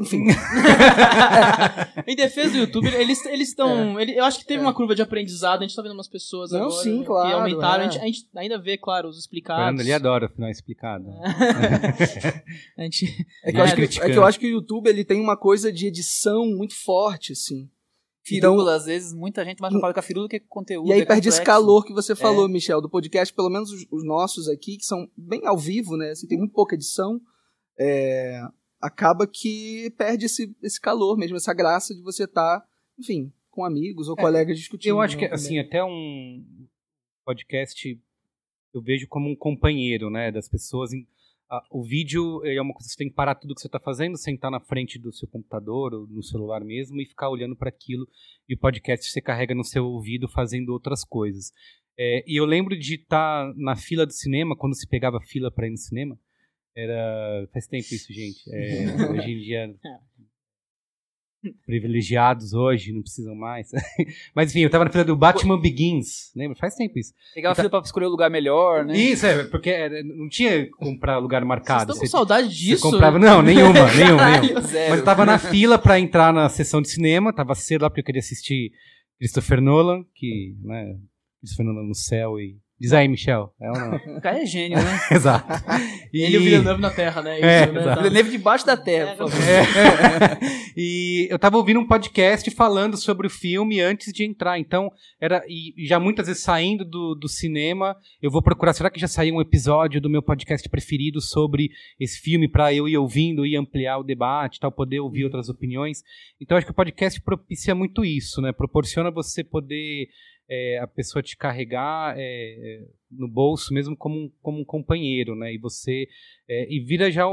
Enfim. em defesa do YouTube, eles estão. É. Ele, eu acho que teve é. uma curva de aprendizado, a gente tá vendo umas pessoas Não, agora sim, claro, que aumentaram. é. A, gente, a, gente, ainda vê, claro, os explicados. Fernando, ele adora o final explicado. a gente. É que, eu acho que, é que eu acho que o YouTube ele tem uma coisa de edição muito forte, assim. Firula, então, às vezes, muita gente mais fala com a firula que com conteúdo. E aí é perde esse calor que você falou, é. Michel, do podcast, pelo menos os, os, nossos aqui, que são bem ao vivo, né? Assim, tem muito pouca edição. É, acaba que perde esse, esse calor mesmo, essa graça de você estar, tá, enfim, com amigos ou é, colegas discutindo. Eu acho né, que, assim, até um podcast eu vejo como um companheiro, né, das pessoas. o vídeo é uma coisa que você tem que parar tudo que você está fazendo, sentar na frente do seu computador ou no celular mesmo e ficar olhando para aquilo. E o podcast você carrega no seu ouvido fazendo outras coisas. É, e eu lembro de estar tá na fila do cinema, quando se pegava fila para ir no cinema, era. Faz tempo isso, gente. É, hoje em dia. Privilegiados hoje, não precisam mais. Mas enfim, eu tava na fila do Batman Begins, lembra? Faz tempo isso. Pegava fila pra escolher o lugar melhor, né? Isso, é, porque não tinha comprar lugar marcado. Vocês estão com saudade disso? Você comprava... Não, nenhuma, nenhuma, nenhuma. Mas eu tava na fila pra entrar na sessão de cinema, tava cedo lá porque eu queria assistir Christopher Nolan, que, né, Christopher Nolan no céu e Diz aí, Michel. É ou não? O cara é gênio, né? exato. E... Ele e o Villeneuve na Terra, né? É, Isso, né? Exato. Villeneuve debaixo da Terra, por favor. É. e eu tava ouvindo um podcast falando sobre o filme antes de entrar. Então, era. E já muitas vezes saindo do, do cinema, eu vou procurar. Será que já saiu um episódio do meu podcast preferido sobre esse filme para eu ir ouvindo e ampliar o debate, tal, poder ouvir outras opiniões? Então, acho que o podcast propicia muito isso, né? Proporciona você poder é, a pessoa te carregar é, no bolso mesmo como um, como um companheiro, né? E você é, e vira já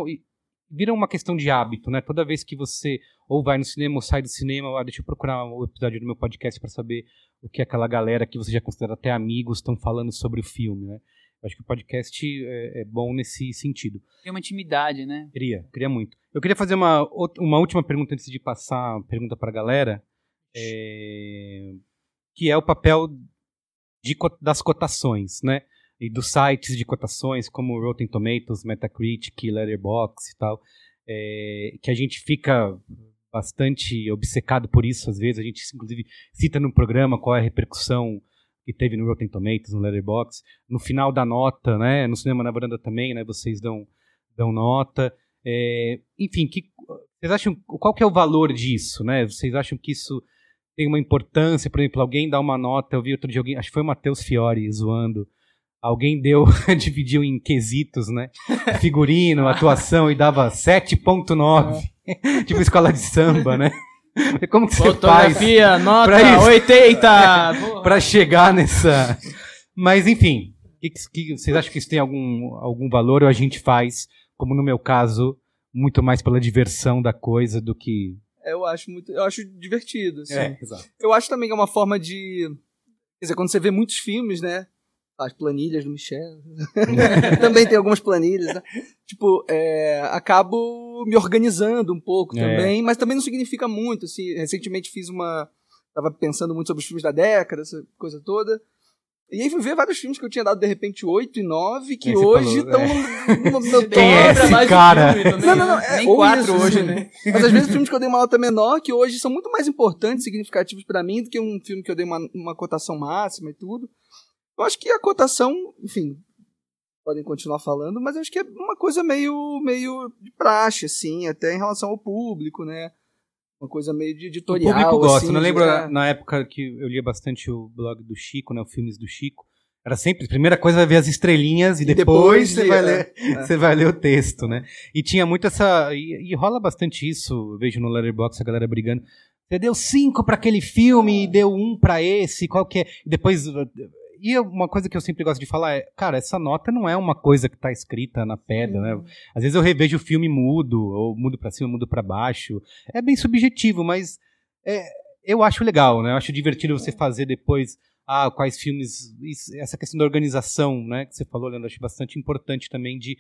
vira uma questão de hábito, né? Toda vez que você ou vai no cinema ou sai do cinema, ah, deixa eu procurar o um episódio do meu podcast para saber o que aquela galera que você já considera até amigos estão falando sobre o filme, né? Acho que o podcast é, é, bom nesse sentido. Tem uma intimidade, né? Queria, queria muito. Eu queria fazer uma, uma última pergunta antes de passar a pergunta para a galera. É, que é o papel de, das cotações, né? E dos sites de cotações como Rotten Tomatoes, Metacritic, Letterboxd e tal, é, que a gente fica bastante obcecado por isso às vezes. A gente, inclusive, cita no programa qual é a repercussão que teve no Rotten Tomatoes, no Letterboxd. No final da nota, né? No Cinema na Varanda também, né? Vocês dão, dão nota. É, enfim, que, vocês acham qual que é o valor disso, né? Vocês acham que isso tem uma importância, por exemplo, alguém dá uma nota, eu vi outro dia alguém, acho que foi o Matheus Fiore zoando, alguém deu, dividiu em quesitos, né? Figurino, atuação e dava 7.9. É. tipo escola de samba, né? Como que você Fotografia, faz nota pra 80! para chegar nessa... Mas, enfim, que, que, vocês acham que isso tem algum, algum valor ou a gente faz, como no meu caso, muito mais pela diversão da coisa do que eu acho muito. Eu acho divertido. Assim. É, exato. Eu acho também que é uma forma de. Quer dizer, quando você vê muitos filmes, né? As planilhas do Michel. também tem algumas planilhas. Né? Tipo, é, acabo me organizando um pouco é. também, mas também não significa muito. Assim, recentemente fiz uma. Tava pensando muito sobre os filmes da década, essa coisa toda. E aí fui ver vários filmes que eu tinha dado de repente 8 e 9, que hoje estão é. no, no meu top. é esse cara? Filme, não, não, não. É, Nem 4 hoje, né? Mas às vezes filmes que eu dei uma nota menor, que hoje são muito mais importantes, significativos para mim, do que um filme que eu dei uma, uma cotação máxima e tudo. Eu acho que a cotação, enfim, podem continuar falando, mas eu acho que é uma coisa meio, meio de praxe, assim, até em relação ao público, né? Uma coisa meio de O editorial. público gosta. assim, não de- lembro é. na, época que eu lia bastante o blog do Chico, né? Os filmes do Chico. Era sempre, a primeira coisa é ver as estrelinhas e, E depois, depois você, vai é. ler, É. você vai ler o texto, né? E tinha muito essa. E, e rola bastante isso, eu vejo no Letterboxd a galera brigando. Você deu cinco pra aquele filme e deu um pra esse, qual que é? Depois. E uma coisa que eu sempre gosto de falar é, cara, essa nota não é uma coisa que tá escrita na pedra, né? Às vezes eu revejo o filme mudo, ou mudo pra cima, mudo pra baixo. É bem subjetivo, mas é, eu acho legal, né? Eu acho divertido você fazer depois ah, quais filmes. essa questão da organização, né? Que você falou, Leandro, acho bastante importante também de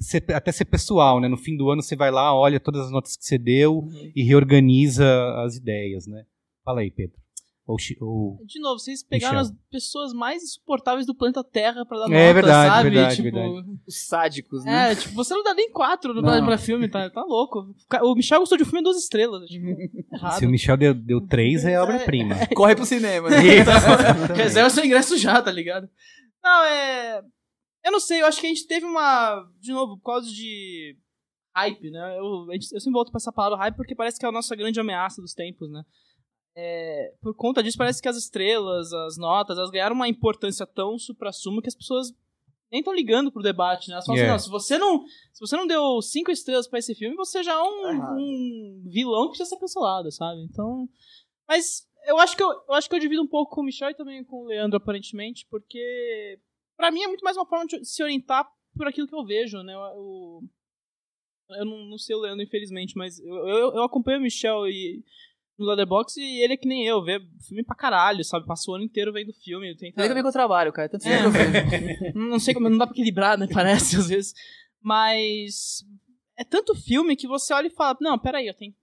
ser- até ser pessoal, né? No fim do ano você vai lá, olha todas as notas que você deu Uhum. e reorganiza as ideias, né? Fala aí, Pedro. Ou, ou- De novo, vocês pegaram Michel. as pessoas mais insuportáveis do planeta Terra pra dar nota, É verdade, sabe? verdade, tipo, verdade. Os sádicos, né? É, tipo, você não dá nem quatro no Não. pra filme, tá, tá louco. O Michel gostou de um filme duas estrelas, tipo. Se o Michel deu, deu três, é obra-prima. Corre pro cinema. né? Reserva seu ingresso já, tá ligado? Não, é. Eu não sei, eu acho que a gente teve uma. De novo, por causa de hype, né? Eu, eu sempre volto pra essa palavra hype porque parece que é a nossa grande ameaça dos tempos, né? É, por conta disso, parece que as estrelas, as notas, elas ganharam uma importância tão supra-sumo que as pessoas nem estão ligando pro debate, né? Elas falam Yeah. assim, não, se você não, se você não deu cinco estrelas pra esse filme, você já é um, Tá um vilão que precisa ser cancelado, sabe? Então, mas eu acho que eu, eu acho que eu divido um pouco com o Michel e também com o Leandro, aparentemente, porque pra mim é muito mais uma forma de se orientar por aquilo que eu vejo, né? Eu, eu não, não sei o Leandro, infelizmente, mas eu, eu, eu acompanho o Michel e, no Letterboxd e ele é que nem eu, vê filme pra caralho, sabe? Passa o ano inteiro vendo filme. Tenta... Ainda bem que eu trabalho, cara. Tanto É. que eu vejo. não sei como, não dá pra equilibrar, né? Parece às vezes. Mas é tanto filme que você olha e fala, não, peraí, eu tenho.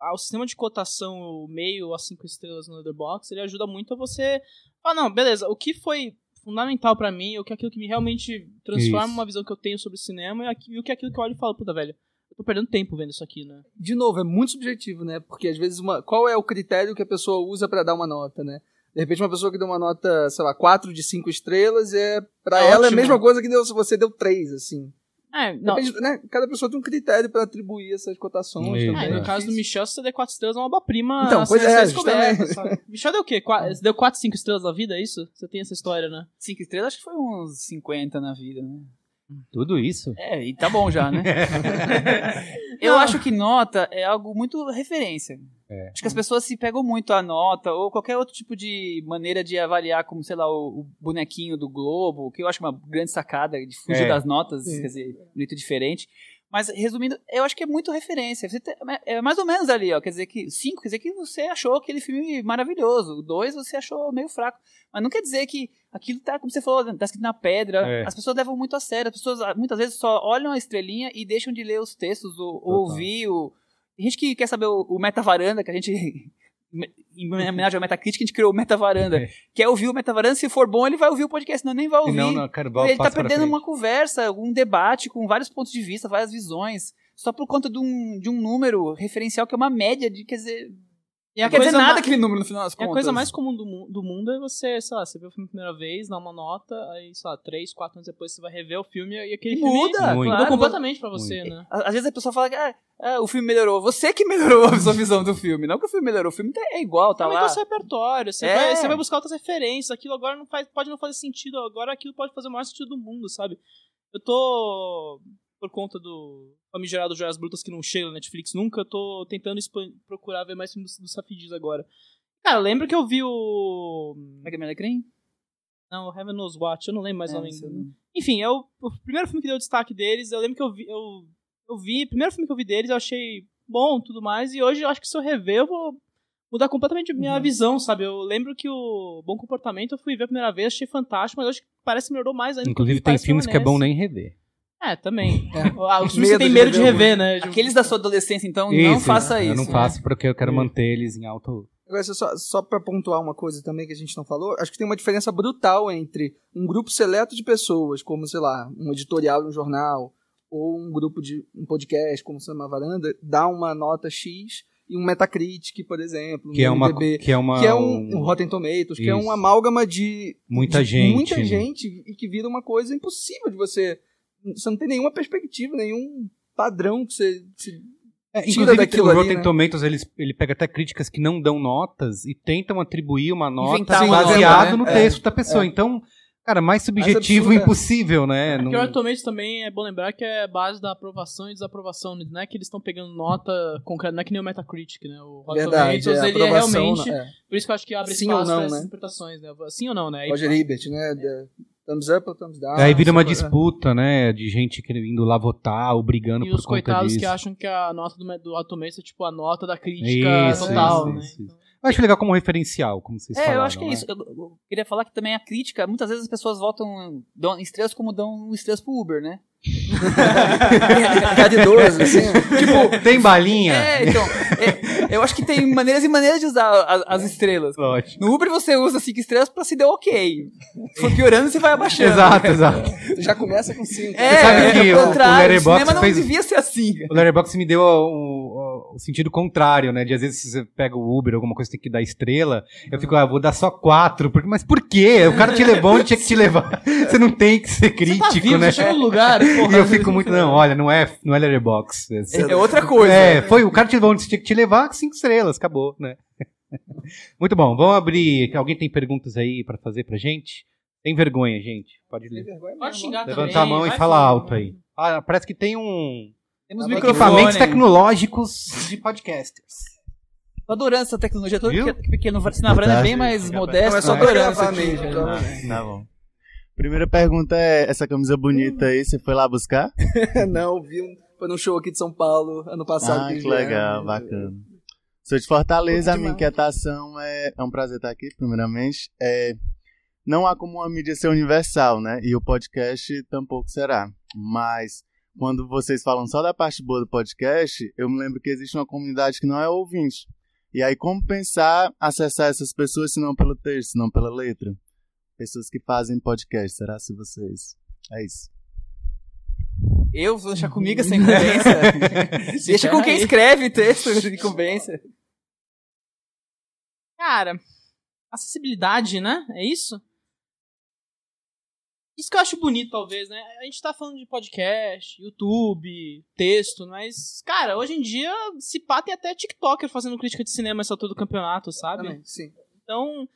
ah, O sistema de cotação, o meio a cinco estrelas no Letterboxd, ele ajuda muito a você. Ah, não, beleza. O que foi fundamental pra mim, o que é aquilo que me realmente transforma Isso. uma visão que eu tenho sobre o cinema e o que é aquilo que eu olho e falo, puta, velho, tô perdendo tempo vendo isso aqui, né? de novo, é muito subjetivo, né? Porque às vezes uma, qual é o critério que a pessoa usa pra dar uma nota, né? De repente uma pessoa que deu uma nota, sei lá, 4 de 5 estrelas é para É ela é a ótimo. mesma coisa que deu, se você deu 3, assim. É, não. Depende, né? Cada pessoa tem um critério pra atribuir essas cotações também. Ah, e no É. caso do Michel, se você der 4 estrelas, é uma obra-prima. Então, pois ser- é, ser descoberta, sabe? Michel deu o quê? Qua- Você deu 4, 5 estrelas na vida, é isso? Você tem essa história, né? Cinco estrelas, acho que foi uns 50 na vida, né? Tudo isso? É, e tá bom já, né? Eu Não. acho que nota é algo muito referência. É. Acho que as pessoas se pegam muito a nota ou qualquer outro tipo de maneira de avaliar, como, sei lá, o, o bonequinho do Globo, que eu acho uma grande sacada de fugir É. das notas, Sim. quer dizer, muito diferente. Mas, resumindo, eu acho que é muito referência. Você tem- é mais ou menos ali, ó. Quer dizer que cinco, quer dizer que você achou aquele filme maravilhoso. O dois você achou meio fraco. Mas não quer dizer que aquilo tá, como você falou, tá escrito na pedra. É. As pessoas levam muito a sério. As pessoas ah, muitas vezes só olham a estrelinha e deixam de ler os textos ou, ou ouvir o. Tem gente que quer saber o, o Meta Varanda, que a gente. Em homenagem ao Metacrítica, a gente criou o Meta Varanda. É. Quer ouvir o Meta Varanda? Se for bom, ele vai ouvir o podcast, não nem vai ouvir. Não, não, cara, ele tá perdendo uma conversa, um debate com vários pontos de vista, várias visões, só por conta de um, de um número referencial que é uma média de, quer dizer, E a não quer dizer coisa nada ma- aquele número no final das E a contas. coisa mais comum do, mu- do mundo é você, sei lá, você vê o filme a primeira vez, dá uma nota, aí, sei lá, três, quatro anos depois você vai rever o filme e aquele E filme muda, Muito. mudou claro. completamente pra você, né? Às vezes a pessoa fala que ah, ah, o filme melhorou. Você que melhorou a sua visão do filme. Não que o filme melhorou. O filme tá- é igual, tá lá. seu repertório, você, É. vai, você vai buscar outras referências, aquilo agora não faz, pode não fazer sentido, agora aquilo pode fazer o maior sentido do mundo, sabe? Eu tô, por conta do famigerado Joias Brutas que não chega na Netflix nunca, eu tô tentando procurar ver mais filmes do, do Safidis agora. Cara, eu lembro que eu vi o... Mega Man Alecrim? Não, o Heaven Knows What, eu não lembro mais É, o nome. Enfim, é o, o primeiro filme que deu destaque deles, eu lembro que eu vi, eu, eu vi, o primeiro filme que eu vi deles, eu achei bom tudo mais, e hoje eu acho que se eu rever, eu vou mudar completamente a minha Uhum. visão, sabe? Eu lembro que o Bom Comportamento eu fui ver a primeira vez, achei fantástico, mas hoje parece que melhorou mais ainda. Inclusive, tem filmes que é bom nem rever. É, também. É. Os filmes que tem de medo de rever rever, né? Aqueles da sua adolescência, então, não Isso, faça Eu isso. não faço porque eu quero É. manter eles em alto. Agora, só, só para pontuar uma coisa também que a gente não falou, acho que tem uma diferença brutal entre um grupo seleto de pessoas, como, sei lá, um editorial de um jornal, ou um grupo de um podcast, como Cinema Varanda, dar uma nota X, em um Metacritic, por exemplo, Que é no uma. IMDb, Que é uma. que é um, um Rotten Tomatoes, que é Isso. um amálgama de Muita de gente. muita gente e que vira uma coisa impossível de você. Você não tem nenhuma perspectiva, nenhum padrão que você. se- É, tira inclusive, daquilo o ali, Rotten né? Tomatoes ele, ele pega até críticas que não dão notas e tentam atribuir uma nota Inventar uma baseado nota, no né? texto da pessoa. Então, cara, mais subjetivo é. impossível, né? Não- Porque o Rotten também é bom lembrar que é base da aprovação e desaprovação. Não é que eles estão pegando nota concreta, não é que nem o Metacritic, né? O Rotten Verdade, Tomatoes, é, ele é realmente... né? Por isso que eu acho que abre Sim espaço não, para essas né? interpretações, né? Sim ou não, né? É. Roger Ebert, né? The thumbs up ou thumbs down. Aí vira uma disputa, né? De gente indo lá votar ou brigando E por os conta coitados disso. que acham que a nota do, do Tomatoes é tipo a nota da crítica Isso, total, isso, né? isso, isso. Eu acho legal como referencial, como vocês É, falaram. eu acho que é né? isso. Eu, eu queria falar que também a crítica, muitas vezes as pessoas votam dão estrelas como dão estrelas pro Uber, né? Caridoso, assim. tipo, Tem balinha? é, então, é, eu acho que tem maneiras e maneiras de usar as, as estrelas. Lógico. No Uber você usa cinco estrelas pra se der ok. Se for piorando, você vai abaixando. Exato, exato. Já começa com cinco. É, sabe é, que ao o- o contrário, o Letterboxd cinema não fez- devia ser assim. O Letterboxd me deu o, o- sentido contrário, né? De às vezes você pega o Uber, alguma coisa tem que dar estrela. Eu fico, ah, vou dar só quatro. Porque, mas por quê? O cara te levou onde tinha que te levar. Você não tem que ser Você crítico, tá vivo, né? você no lugar, E porra. eu fico muito, não, olha, não é, não é Letterboxd. É, É outra coisa. é, foi o cara te levou onde tinha que te levar, cinco estrelas, acabou, né? Muito bom, vamos abrir. Alguém tem perguntas aí pra fazer pra gente? Tem vergonha, gente? Pode ler. Pode xingar Levanta também, a mão e vai fala fundo. alto aí. Ah, parece que tem um. Temos microfones. tecnológicos de podcasters. Tô adorando essa tecnologia toda, Viu? porque, porque no Sinavrana é bem mais modesto. Não, é só né? aqui, mesmo. então. Tá bom. Primeira pergunta é: essa camisa bonita aí, você foi lá buscar? Não, vi um, foi num show aqui de São Paulo ano passado. Ah, que legal, bacana. Sou de Fortaleza, a minha inquietação é. É um prazer estar aqui, primeiramente. É, não há como uma mídia ser universal, né? E o podcast tampouco será. Mas quando vocês falam só da parte boa do podcast, eu me lembro que existe uma comunidade que não é ouvinte. E aí, como pensar acessar essas pessoas se não pelo texto, se não pela letra? Pessoas que fazem podcast, será se vocês? É isso. Eu vou deixar comigo essa incumbência. Deixa com quem escreve texto de incumbência. Cara, acessibilidade, né? É isso? Isso que eu acho bonito, talvez, né? A gente tá falando de podcast, YouTube, texto, mas, cara, hoje em dia, se pá, tem até TikToker fazendo crítica de cinema essa altura do campeonato, sabe? Também, sim. Então,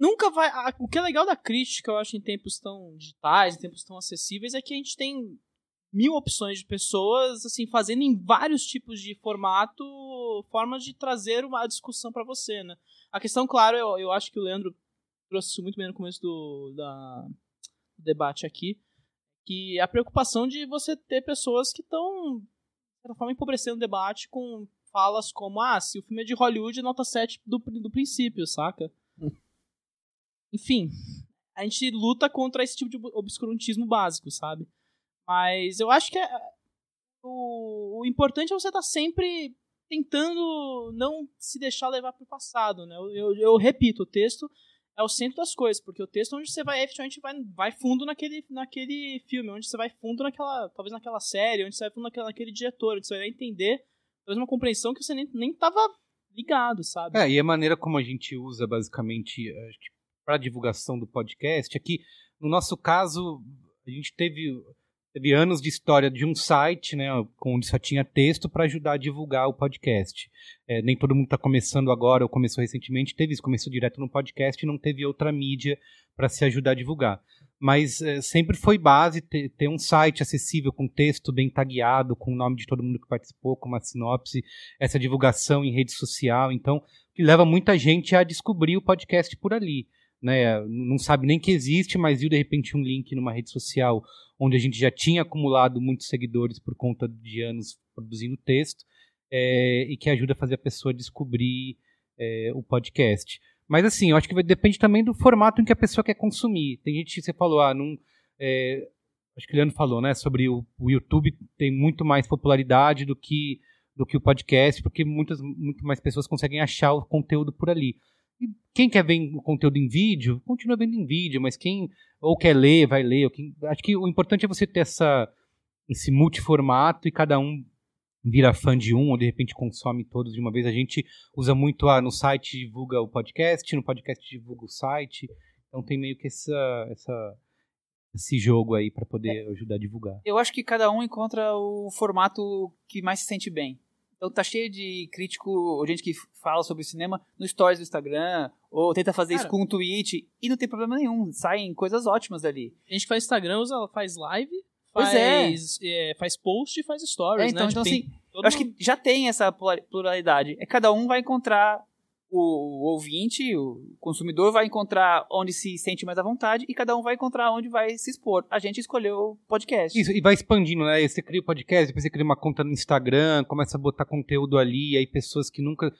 nunca vai. a- o que é legal da crítica, eu acho, em tempos tão digitais, em tempos tão acessíveis, é que a gente tem mil opções de pessoas, assim, fazendo em vários tipos de formato, formas de trazer uma discussão pra você, né? A questão, claro, eu, eu acho que o Leandro trouxe isso muito bem no começo do, da, debate aqui, que é a preocupação de você ter pessoas que estão, de certa forma, empobrecendo o debate com falas como, ah, se o filme é de Hollywood, nota 7 do, do princípio, saca? Enfim, a gente luta contra esse tipo de obscurantismo básico, sabe? Mas eu acho que é- o, o importante é você estar sempre tentando não se deixar levar pro passado, né? Eu, eu, eu repito, o texto é o centro das coisas, porque o texto é onde você vai efetivamente vai, vai fundo naquele, naquele filme, onde você vai fundo naquela, talvez naquela série, onde você vai fundo naquela, naquele diretor, onde você vai entender talvez uma compreensão que você nem, nem tava ligado, sabe? É, e a maneira como a gente usa, basicamente, que para divulgação do podcast, aqui, no nosso caso, a gente teve, teve anos de história de um site, né, onde só tinha texto para ajudar a divulgar o podcast. É, nem todo mundo está começando agora ou começou recentemente, teve isso, começou direto no podcast e não teve outra mídia para se ajudar a divulgar. Mas é, sempre foi base ter, ter um site acessível com texto bem tagueado, com o nome de todo mundo que participou, com uma sinopse, essa divulgação em rede social. Então, que leva muita gente a descobrir o podcast por ali. Né? Não sabe nem que existe, mas viu de repente um link numa rede social onde a gente já tinha acumulado muitos seguidores por conta de anos produzindo texto é, e que ajuda a fazer a pessoa descobrir é, o podcast. Mas assim, eu acho que vai- depende também do formato em que a pessoa quer consumir. Tem gente que você falou, ah, não. é, acho que o Leandro falou, né? Sobre o, o YouTube tem muito mais popularidade do que do que o podcast, porque muitas muito mais pessoas conseguem achar o conteúdo por ali. E quem quer ver o conteúdo em vídeo, continua vendo em vídeo, mas quem ou quer ler, vai ler. Ou quem, acho que o importante é você ter essa, esse multiformato e cada um vira fã de um ou de repente consome todos de uma vez. A gente usa muito ah, no site divulga o podcast, no podcast divulga o site. Então tem meio que essa, essa esse jogo aí para poder É. ajudar a divulgar. Eu acho que cada um encontra o formato que mais se sente bem. Então tá cheio de crítico, ou gente que fala sobre cinema no stories do Instagram, ou tenta fazer isso Cara. com um tweet, e não tem problema nenhum, saem coisas ótimas dali. A gente faz Instagram, usa, faz live, Pois é. faz, é, faz post e faz stories, É, então, né? então Tipo, assim, eu acho um- que já tem essa pluralidade. É cada um vai encontrar o, ouvinte, o consumidor vai encontrar onde se sente mais à vontade e cada um vai encontrar onde vai se expor. A gente escolheu o podcast. Isso, e vai expandindo, né? Você cria o podcast, depois você cria uma conta no Instagram, começa a botar conteúdo ali, aí pessoas que nunca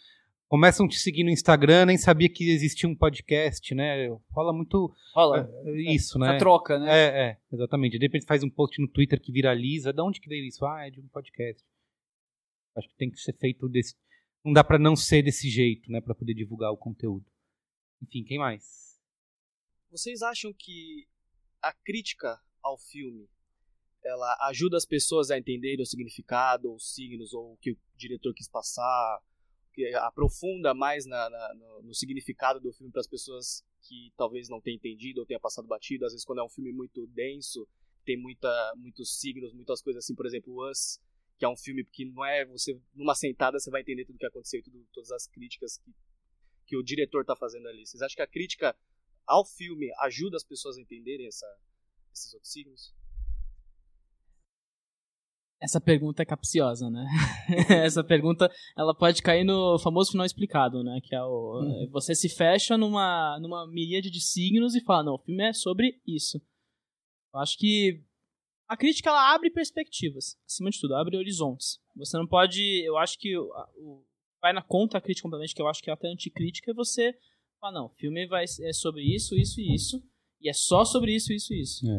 começam a te seguir no Instagram, nem sabia que existia um podcast, né? Rola muito Rola. é, isso, né? Essa troca, né? É, é, exatamente. De repente faz um post no Twitter que viraliza. De onde que veio isso? Ah, é de um podcast. Acho que tem que ser feito desse. Não dá pra não ser desse jeito, né? Pra poder divulgar o conteúdo. Enfim, quem mais? Vocês acham que a crítica ao filme ela ajuda as pessoas a entenderem o significado, os signos, ou o que o diretor quis passar? Aprofunda mais na- na- no, significado do filme para as pessoas que talvez não tenham entendido ou tenham passado batido? Às vezes, quando é um filme muito denso, tem muita, muitos signos, muitas coisas assim, por exemplo, Us, que é um filme que não é você, numa sentada, você vai entender tudo o que aconteceu e tudo, todas as críticas que, que o diretor está fazendo ali. Vocês acham que a crítica ao filme ajuda as pessoas a entenderem essa, esses outros signos? Essa pergunta é capciosa, né? Essa pergunta, ela pode cair no famoso final explicado, né? Que é o... Uhum. Você se fecha numa, numa miríade de signos e fala, não, o filme é sobre isso. Eu acho que a crítica, ela abre perspectivas. Acima de tudo, abre horizontes. Você não pode... Eu acho que o, vai na contra a crítica completamente, que eu acho que é até anticrítica, é você falar, não, o filme vai, é sobre isso, isso e isso. E é só sobre isso, isso e isso. É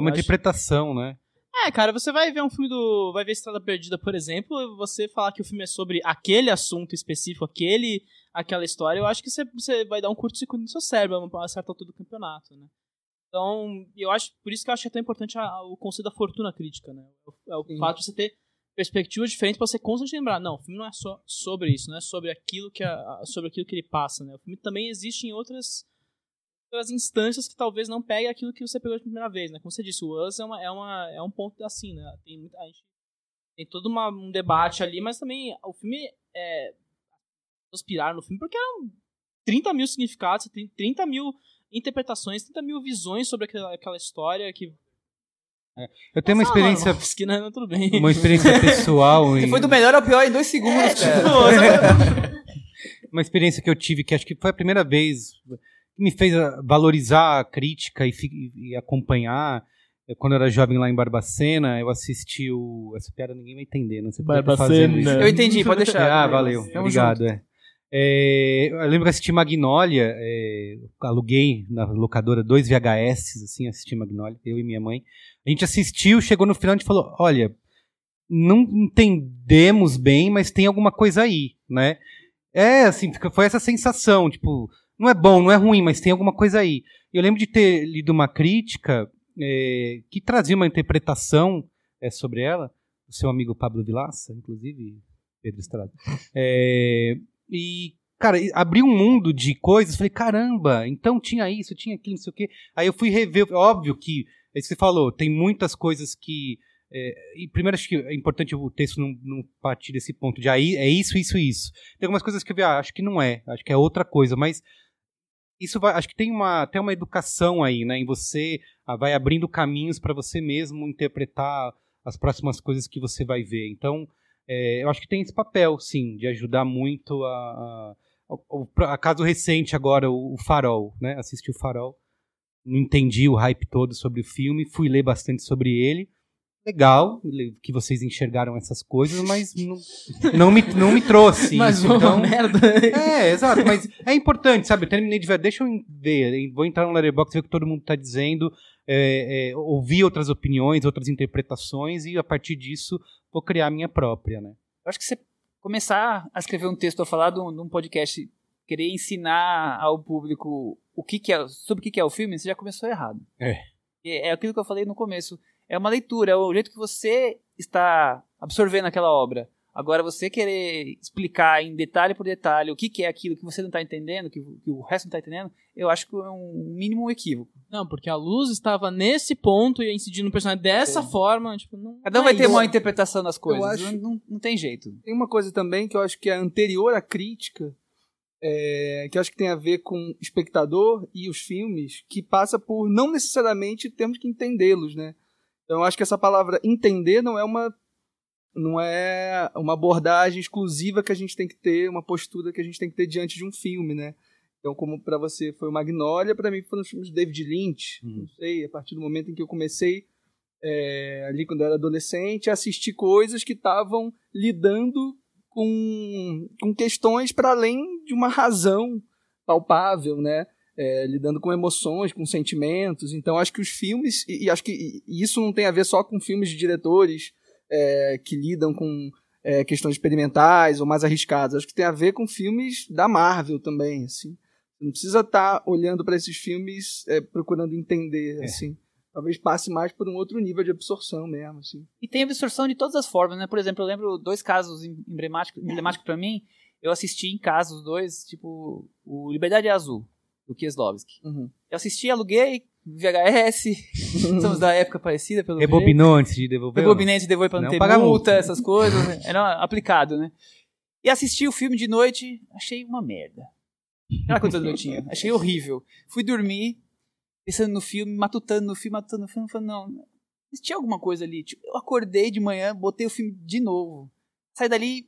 uma Eu acho- interpretação, né? É, cara, você vai ver um filme do. Vai ver Estrada Perdida, por exemplo, e você falar que o filme é sobre aquele assunto específico, aquele, aquela história, eu acho que você, você vai dar um curto-circuito no seu cérebro a certa altura do campeonato, né? Então, eu acho. Por isso que eu acho que é tão importante a- o conceito da fortuna crítica, né? É o Sim. fato de você ter perspectivas diferentes pra você constantemente lembrar. Não, o filme não é só sobre isso, não é sobre aquilo que, a, a- sobre aquilo que ele passa, né? O filme também existe em outras outras instâncias que talvez não pegue aquilo que você pegou de primeira vez, né? Como você disse, o Us é, uma, é, uma, é um ponto assim, né? Tem, muita, a gente, tem todo uma, um debate ali, mas também o filme é. As pessoas piraram no filme porque eram 30 mil significados, você tem 30 mil interpretações, 30 mil visões sobre aquela, aquela história que. Eu tenho uma experiência, mano, esquina, não, tudo bem. uma experiência pessoal. Você em- foi do melhor ao pior em dois segundos, É, cara. tipo, uma experiência que eu tive que acho que foi a primeira vez que me fez ah, valorizar a crítica e, e acompanhar. Quando eu era jovem lá em Barbacena, eu assisti o. Essa piada ninguém vai entender, não sei por que eu fazendo isso. Eu entendi, pode deixar. Ah, valeu. Tamo Obrigado. É. É, eu lembro que assisti Magnólia, é, aluguei na locadora dois VHS, assim, assisti Magnólia, eu e minha mãe. A gente assistiu, chegou no final e falou: olha, não entendemos bem, mas tem alguma coisa aí, né? É, assim, foi essa sensação, tipo, não é bom, não é ruim, mas tem alguma coisa aí. Eu lembro de ter lido uma crítica é, que trazia uma interpretação é, sobre ela, o seu amigo Pablo Vilaça, inclusive, Pedro Estrada. É, e, cara, abriu um mundo de coisas, falei, caramba, então tinha isso, tinha aquilo, não sei o quê. Aí eu fui rever, óbvio que, é isso que você falou, tem muitas coisas que. é, e primeiro acho que é importante o texto não, não partir desse ponto de aí é isso, isso, isso. Tem algumas coisas que eu vi, ah, acho que não é, acho que é outra coisa, mas isso vai, acho que tem uma, até uma educação aí, né, em você, ah, vai abrindo caminhos para você mesmo interpretar as próximas coisas que você vai ver. Então, é, eu acho que tem esse papel, sim, de ajudar muito a. a, a caso recente agora, o, o Farol, né? Assisti o Farol. Não entendi o hype todo sobre o filme, fui ler bastante sobre ele. Legal le- que vocês enxergaram essas coisas, mas não, não, me, não me trouxe Mas isso. uma Então, merda. é, exato, mas é importante, sabe? Eu terminei de ver, deixa eu ver, vou entrar no Letterboxd, ver o que todo mundo tá dizendo, é, é, ouvir outras opiniões, outras interpretações e a partir disso vou criar a minha própria, né? Eu acho que você começar a escrever um texto ou falar de um, de um podcast, querer ensinar ao público o que, que é, sobre o que, que é o filme, você já começou errado. É. É, é aquilo que eu falei no começo. É uma leitura, é o jeito que você está absorvendo aquela obra. Agora, você querer explicar em detalhe por detalhe o que, que é aquilo que você não está entendendo, que, que o resto não está entendendo, eu acho que é um mínimo equívoco. Não, porque a luz estava nesse ponto e incidindo no personagem dessa forma. Tipo, não, Cada um não vai é ter isso. uma interpretação das coisas. acho- Não, não, não tem jeito. Tem uma coisa também que eu acho que é anterior à crítica, é, que eu acho que tem a ver com o espectador e os filmes, que passa por não necessariamente temos que entendê-los, né? Então eu acho que essa palavra entender não é uma não é uma abordagem exclusiva que a gente tem que ter, uma postura que a gente tem que ter diante de um filme, né? Então, como para você foi o Magnolia, para mim foram os filmes de David Lynch. Uhum. Não sei, a partir do momento em que eu comecei é, ali quando eu era adolescente, a assistir coisas que estavam lidando com, com questões para além de uma razão palpável, né? É, lidando com emoções, com sentimentos. Então, acho que os filmes, e, e acho que e- isso não tem a ver só com filmes de diretores é, que lidam com é, questões experimentais ou mais arriscadas. Acho que tem a ver com filmes da Marvel também, assim. Não precisa estar olhando para esses filmes é, procurando entender, assim. Talvez passe mais por um outro nível de absorção mesmo, assim. E tem absorção de todas as formas, né? Por exemplo, eu lembro dois casos em- emblemáticos, emblemáticos para mim. Eu assisti em casos dois, tipo o Liberdade Azul, do Kieslowski. Uhum. Eu assisti, aluguei, VHS, somos da época parecida, pelo jeito. Rebobinou antes de devolver? Rebobinante, devolver pra não, Não ter multa, multa. essas coisas. né? Era aplicado, né? E assisti o filme de noite, achei uma merda. Aquela coisa da noitinha. Achei horrível. Fui dormir, pensando no filme, matutando no filme, matutando no filme, falando, não, tinha alguma coisa ali. Tipo, eu acordei de manhã, botei o filme de novo. Saí dali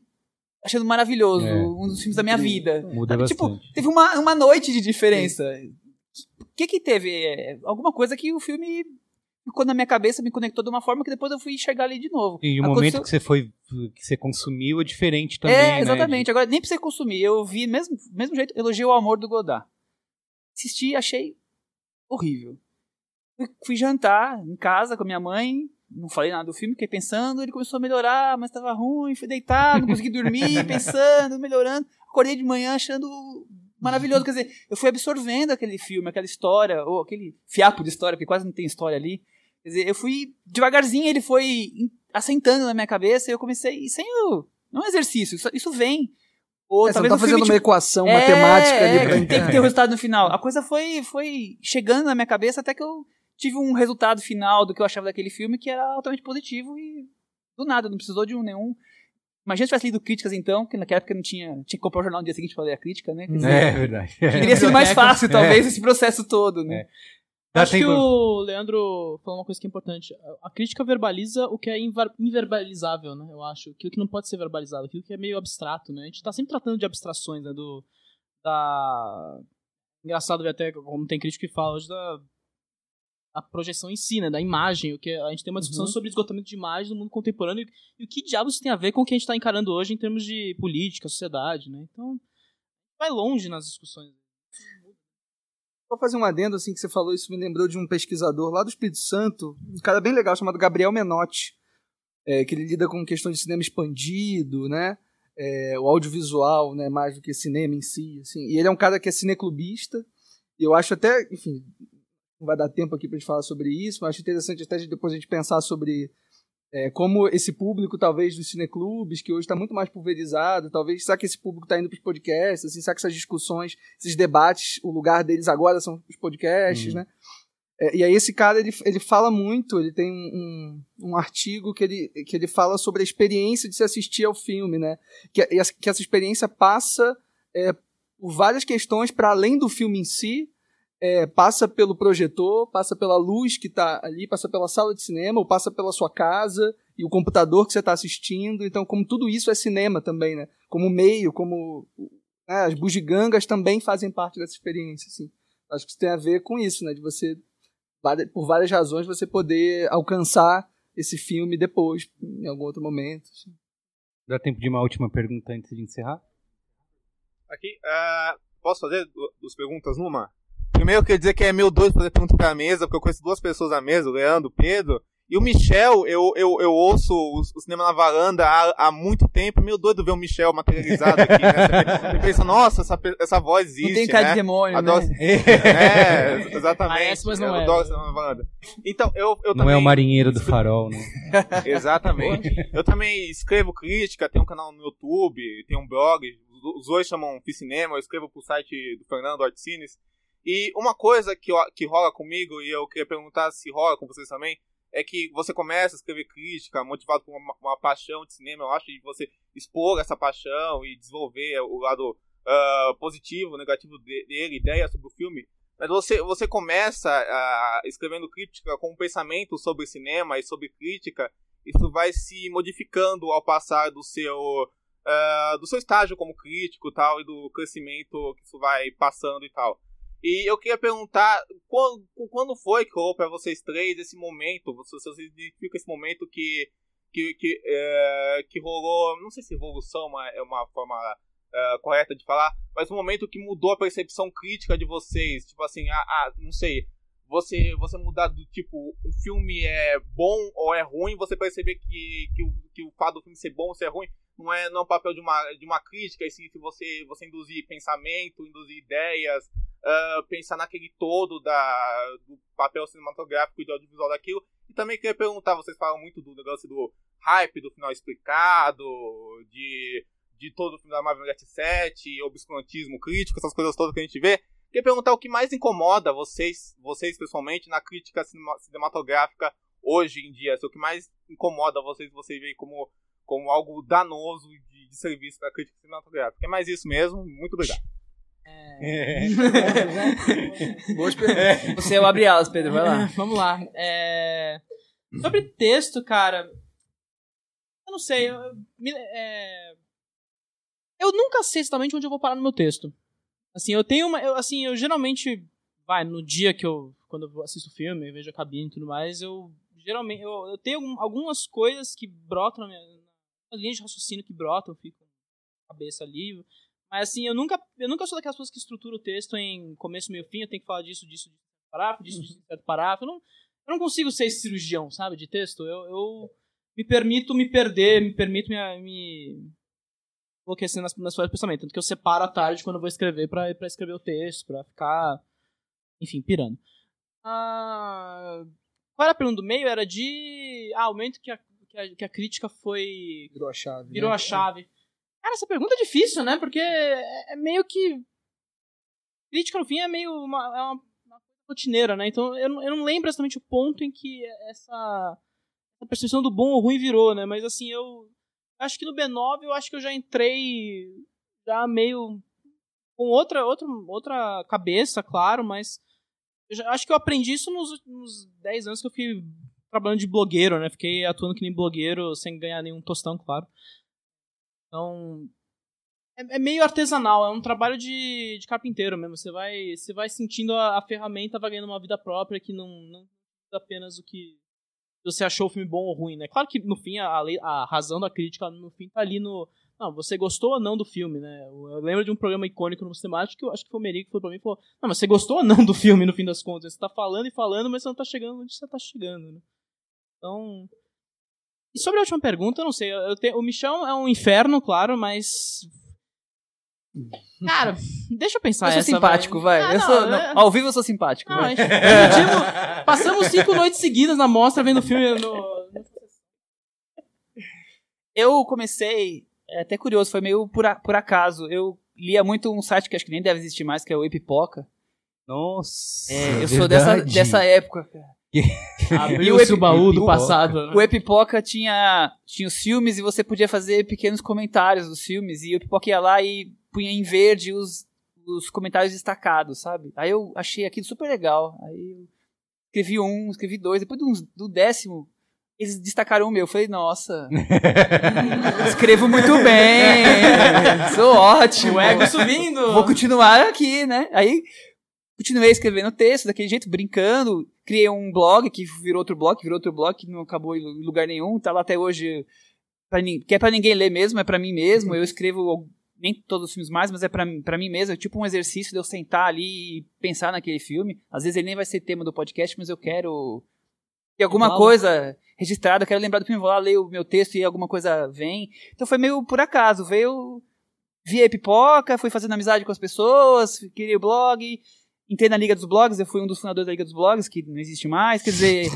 achando maravilhoso, É. um dos filmes da minha vida. Muda Sabe, tipo, bastante. teve uma, uma noite de diferença. O que que teve? É, alguma coisa que o filme ficou na minha cabeça, me conectou de uma forma que depois eu fui enxergar ali de novo. E o Aconteceu- momento que você foi, que você consumiu é diferente também, é, né? exatamente. Agora, nem você consumir. Eu vi, mesmo, mesmo jeito, elogiei o amor do Godard. Assisti, achei horrível. Fui, fui jantar em casa com a minha mãe, não falei nada do filme, fiquei pensando, ele começou a melhorar, mas tava ruim, fui deitar, não consegui dormir, pensando, melhorando. Acordei de manhã achando maravilhoso. Quer dizer, eu fui absorvendo aquele filme, aquela história, ou aquele fiapo de história, porque quase não tem história ali. Quer dizer, eu fui devagarzinho, ele foi assentando na minha cabeça e eu comecei sem o. Não é um exercício, isso, isso vem. Ou É, você não talvez tá fazendo uma equação é, matemática ali é, pra que tem que ter o resultado no final. A coisa foi, foi chegando na minha cabeça até que eu tive um resultado final do que eu achava daquele filme que era altamente positivo e do nada, não precisou de um nenhum. Imagina se tivesse lido críticas então, que naquela época não tinha. Tinha que comprar o jornal no dia seguinte pra ler a crítica, né? Dizer, É verdade. Teria sido mais fácil, talvez, esse processo todo, né? Dá Acho que tempo- o Leandro falou uma coisa que é importante. A- crítica verbaliza o que é inverbalizável, né? Eu acho. Aquilo que não pode ser verbalizado, aquilo que é meio abstrato, né? A gente tá sempre tratando de abstrações, né? Do. Da. Engraçado ver até como tem crítico que fala hoje da. A projeção em si, né? Da imagem. O que a gente tem uma discussão Uhum. sobre esgotamento de imagem no mundo contemporâneo e, e o que diabos isso tem a ver com o que a gente tá encarando hoje em termos de política, sociedade, né? Então. Vai longe nas discussões. Só fazer um adendo, assim, que você falou, isso me lembrou de um pesquisador lá do Espírito Santo, um cara bem legal, chamado Gabriel Menotti, é, que ele lida com questões de cinema expandido, né? É, o audiovisual, né? Mais do que cinema em si, assim. E ele é um cara que é cineclubista, e eu acho até, enfim, não vai dar tempo aqui pra gente falar sobre isso, mas acho interessante até depois a gente pensar sobre é, como esse público, talvez, dos cineclubes, que hoje está muito mais pulverizado, talvez, será que esse público está indo para os podcasts, assim, será que essas discussões, esses debates, o lugar deles agora são os podcasts, Hum. né? É, e aí esse cara, ele, ele fala muito, ele tem um, um, um artigo que ele, que ele fala sobre a experiência de se assistir ao filme, né? Que, e essa- que essa experiência passa é, por várias questões para além do filme em si, é, passa pelo projetor, passa pela luz que está ali, passa pela sala de cinema, ou passa pela sua casa e o computador que você está assistindo. Então, como tudo isso é cinema também, né? Como meio, como né, as bugigangas também fazem parte dessa experiência, assim. Acho que isso tem a ver com isso, né? De você, por várias razões, você poder alcançar esse filme depois, em algum outro momento. assim. Dá tempo de uma última pergunta antes de encerrar? Aqui, ah, posso fazer du- duas perguntas numa? Primeiro, eu queria dizer que é meu doido fazer pergunta pra mesa, porque eu conheço duas pessoas na mesa, o Leandro, o Pedro, E o Michel, eu, eu, eu ouço o, o Cinema na Varanda há, há muito tempo. Meio doido ver o Michel materializado aqui. Né? Você pensa, nossa, essa, essa voz existe, Não tem cara né? de demônio, Adoro- né? É, exatamente. Parece, mas não eu é. adoro Cinema na Varanda. Então, eu, eu Não também... é o marinheiro do farol, né? Exatamente. Eu também escrevo crítica, tenho um canal no YouTube, tenho um blog, os- dois chamam Cinema, eu escrevo pro site do Fernando Artcines. E uma coisa que, que rola comigo, e eu queria perguntar se rola com vocês também, é que você começa a escrever crítica, motivado por uma, uma paixão de cinema, eu acho, de você expor essa paixão e desenvolver o lado ah, positivo, negativo de- dele, ideias sobre o filme. Mas você, você começa ah, escrevendo crítica com um pensamento sobre cinema e sobre crítica, isso vai se modificando ao passar do seu ah, do seu estágio como crítico tal e do crescimento que isso vai passando e tal. E eu queria perguntar quando, quando foi que rolou para vocês três esse momento, vocês, vocês identificam esse momento que que, que, eh, que rolou, não sei se evolução é uma- é uma forma eh, correta de falar, mas um momento que mudou a percepção crítica de vocês, tipo assim, ah, ah, não sei, você você mudar do tipo, um filme é bom ou é ruim, você perceber que, que, o, que o fato do filme ser bom ou ser ruim não é, não é um papel de uma, de uma crítica, e sim se você, você induzir pensamento, induzir ideias, ah, pensar naquele todo da, do papel cinematográfico e do audiovisual daquilo. E também queria perguntar, vocês falam muito do negócio do hype, do final explicado, de, de todo o filme da Marvel 7, obscurantismo crítico, essas coisas todas que a gente vê. Queria perguntar o que mais incomoda vocês, vocês pessoalmente, na crítica cinema- cinematográfica hoje em dia. Se o que mais incomoda vocês, vocês veem como, como algo danoso de, de serviço da crítica cinematográfica. É mais isso mesmo. Muito obrigado. Boas perguntas. Você é o abre alas, Pedro, vai lá. Vamos lá. É, Sobre texto, cara. Eu não sei. Eu, me- é, eu nunca sei exatamente onde eu vou parar no meu texto. Assim, eu tenho uma. Eu, assim, eu geralmente. Vai, no dia que eu. Quando eu assisto filme, eu vejo a cabine e tudo mais, eu. Geralmente. Eu, eu tenho algum- algumas coisas que brotam na minha. Na linha de raciocínio que brotam, fico com a cabeça ali. Mas assim, eu nunca, eu nunca sou daquelas pessoas que estruturam o texto em começo, meio, fim. Eu tenho que falar disso, disso, disso, parágrafo, disso, disso, certo parágrafo. Eu não, eu não consigo ser esse cirurgião, sabe, de texto. Eu, eu me permito me perder, me permito me, me enlouquecer nas, nas de pensamento. Tanto que eu separo à tarde quando eu vou escrever pra, pra escrever o texto, pra ficar, enfim, pirando. Ah, qual era a pergunta do meio? Era de. Ah, o momento que a, que a, que a crítica foi Virou a chave. virou né? a chave. Cara, essa pergunta é difícil, né? Porque é é meio que. Crítica, no fim, é meio uma, é uma, uma rotineira, né? Então eu eu não lembro exatamente o ponto em que essa, essa percepção do bom ou ruim virou, né? Mas assim, eu acho que no B9 eu acho que eu já entrei já meio com outra, outra, outra cabeça, claro, mas acho que eu aprendi isso nos últimos 10 anos que eu fiquei trabalhando de blogueiro, né? Fiquei atuando que nem blogueiro sem ganhar nenhum tostão, claro. Então, é, é meio artesanal, é um trabalho de, de carpinteiro mesmo. Você vai, você vai sentindo a, a ferramenta, vai ganhando uma vida própria que não, não é apenas o que você achou o filme bom ou ruim, né? Claro que no fim a, a razão da crítica no fim tá ali no não, você gostou ou não do filme, né? Eu lembro de um programa icônico no Cinemático que eu acho que foi o Merico que foi pra mim falou: Não, mas você gostou ou não do filme no fim das contas? Você tá falando e falando, mas você não tá chegando onde você tá chegando, né? Então. E sobre a última pergunta, eu não sei. Eu, tenho, o Michão é um inferno, claro, mas. Cara, deixa eu pensar Eu sou essa, simpático, vai. Ah, eu não, sou, é- não, ao vivo eu sou simpático. Não, gente dividimos- passamos cinco noites seguidas na mostra vendo filme no. Eu comecei, é até curioso, foi meio por, a- por acaso. Eu lia muito um site que acho que nem deve existir mais, que é o Epipoca. Nossa. É, eu sou dessa, verdade. dessa época, cara. Abriu-se o baú do passado. O Epipoca tinha, tinha os filmes e você podia fazer pequenos comentários dos filmes. E o Epipoca ia lá e punha em verde os, os comentários destacados, sabe? Aí eu achei aquilo super legal. Aí eu escrevi um, escrevi dois. Depois do, do décimo, eles destacaram o meu. Eu falei, nossa, escrevo muito bem, sou ótimo. O ego subindo. Vou continuar aqui, né? Aí continuei escrevendo texto daquele jeito, brincando. Criei um blog que virou outro blog, que virou outro blog, que não acabou em lu- lugar nenhum. Tá lá até hoje. Pra, que é pra ninguém ler mesmo, é pra mim mesmo. Eu escrevo nem todos os filmes mais, mas é pra, mim- pra mim mesmo. É tipo um exercício de eu sentar ali e pensar naquele filme. Às vezes ele nem vai ser tema do podcast, mas eu quero E alguma coisa registrada, quero lembrar do filme, vou lá ler o meu texto e alguma coisa vem. Então foi meio por acaso, veio vi a pipoca, fui fazendo amizade com as pessoas, criei o blog, entrei na Liga dos Blogs, eu fui um dos fundadores da Liga dos Blogs, que não existe mais, quer dizer,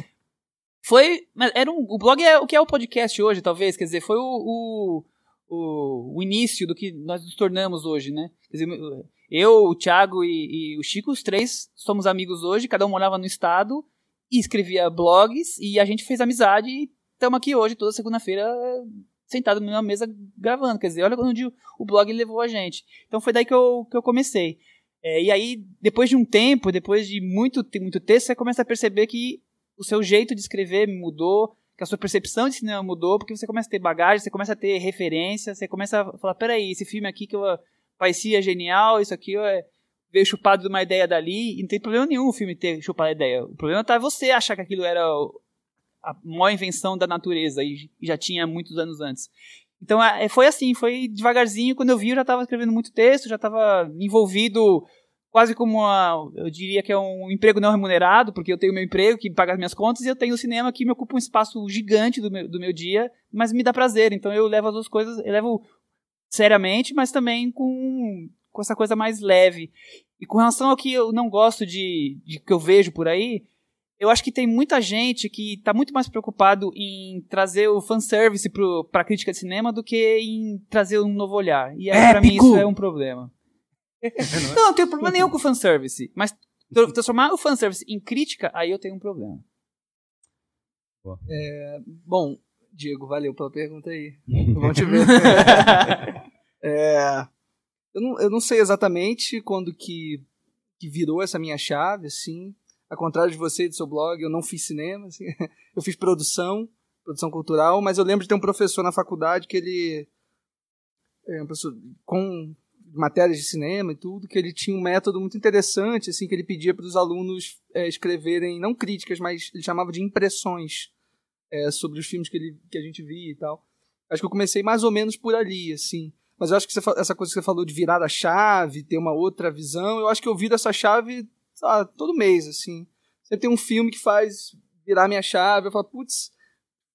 foi, era um, o blog é o que é o podcast hoje, talvez, quer dizer, foi o, o, o, o início do que nós nos tornamos hoje, né? Quer dizer, eu, o Thiago e, e o Chico, os três somos amigos hoje, cada um morava no estado e escrevia blogs e a gente fez amizade e estamos aqui hoje, toda segunda-feira, sentado numa mesa gravando. Quer dizer, olha onde o blog levou a gente. Então foi daí que eu, que eu comecei. É, e aí, depois de um tempo, depois de muito, muito texto, você começa a perceber que o seu jeito de escrever mudou, que a sua percepção de cinema mudou, porque você começa a ter bagagem, você começa a ter referência, você começa a falar, peraí, esse filme aqui que eu parecia genial, isso aqui é, veio chupado de uma ideia dali, e não tem problema nenhum o filme ter chupado a ideia. O problema tá você achar que aquilo era a maior invenção da natureza e já tinha muitos anos antes. Então é, foi assim, foi devagarzinho. Quando eu vi, eu já estava escrevendo muito texto, já estava envolvido quase como uma, eu diria que é um emprego não remunerado, porque eu tenho meu emprego que paga as minhas contas e eu tenho o cinema que me ocupa um espaço gigante do meu, do meu dia, mas me dá prazer. Então eu levo as duas coisas, eu levo seriamente, mas também com, com essa coisa mais leve. E com relação ao que eu não gosto de, de que eu vejo por aí, eu acho que tem muita gente que está muito mais preocupado em trazer o fanservice para a crítica de cinema do que em trazer um novo olhar. E aí, para mim, isso é um problema. não, não tenho problema nenhum com o fanservice. Mas transformar o fanservice em crítica, aí eu tenho um problema. É, bom, Diego, valeu pela pergunta aí. Vamos te ver. é, eu, não, eu não sei exatamente quando que, que virou essa minha chave, assim. Ao contrário de você e do seu blog, eu não fiz cinema, assim. eu fiz produção, produção cultural, mas eu lembro de ter um professor na faculdade que ele. É, um professor com matérias de cinema e tudo, que ele tinha um método muito interessante, assim, que ele pedia para os alunos é, escreverem, não críticas, mas ele chamava de impressões é, sobre os filmes que, ele, que a gente via e tal. Acho que eu comecei mais ou menos por ali, assim. Mas eu acho que você, essa coisa que você falou de virar a chave, ter uma outra visão, eu acho que eu viro essa chave lá, todo mês, assim. Sempre tem um filme que faz virar minha chave, eu falo, putz,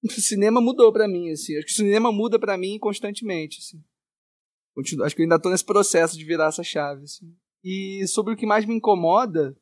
o cinema mudou para mim, assim. Acho que o cinema muda para mim constantemente, assim. Continuo, acho que eu ainda tô nesse processo de virar essa chave, assim. E sobre o que mais me incomoda,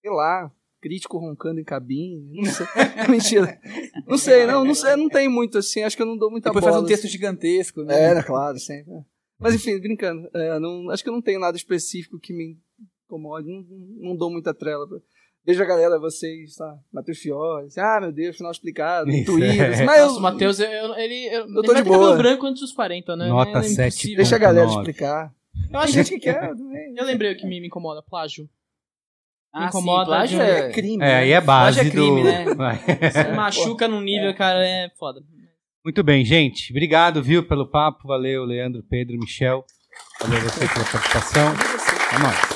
sei lá, crítico roncando em cabine, não sei. Mentira. Não sei, não, não sei, não tem muito assim, acho que eu não dou muita Depois bola. faz um texto assim. gigantesco, né? É, claro, sempre. Mas enfim, brincando. É, não, acho que eu não tenho nada específico que me incomode, não, não dou muita trela. Pra... Vejo a galera, vocês, tá? Matheus Fiore, assim, ah, meu Deus, final explicado, Twitter. é. Mas eu, Nossa, o Matheus, eu- eu- ele, eu, Eu tô ele de boa. branco antes dos 40, né? Nota é 7. impossível. deixa a galera explicar. Eu acho que quer. Eu lembrei o que me, me incomoda, plágio. Ah, incomoda sim, plágio de- é... crime. É, aí é Plágio base é crime, do... né? Você machuca num nível, cara, é foda. Muito bem, gente. Obrigado, viu, pelo papo. Valeu, Leandro, Pedro, Michel. Valeu você pela participação. É nóis.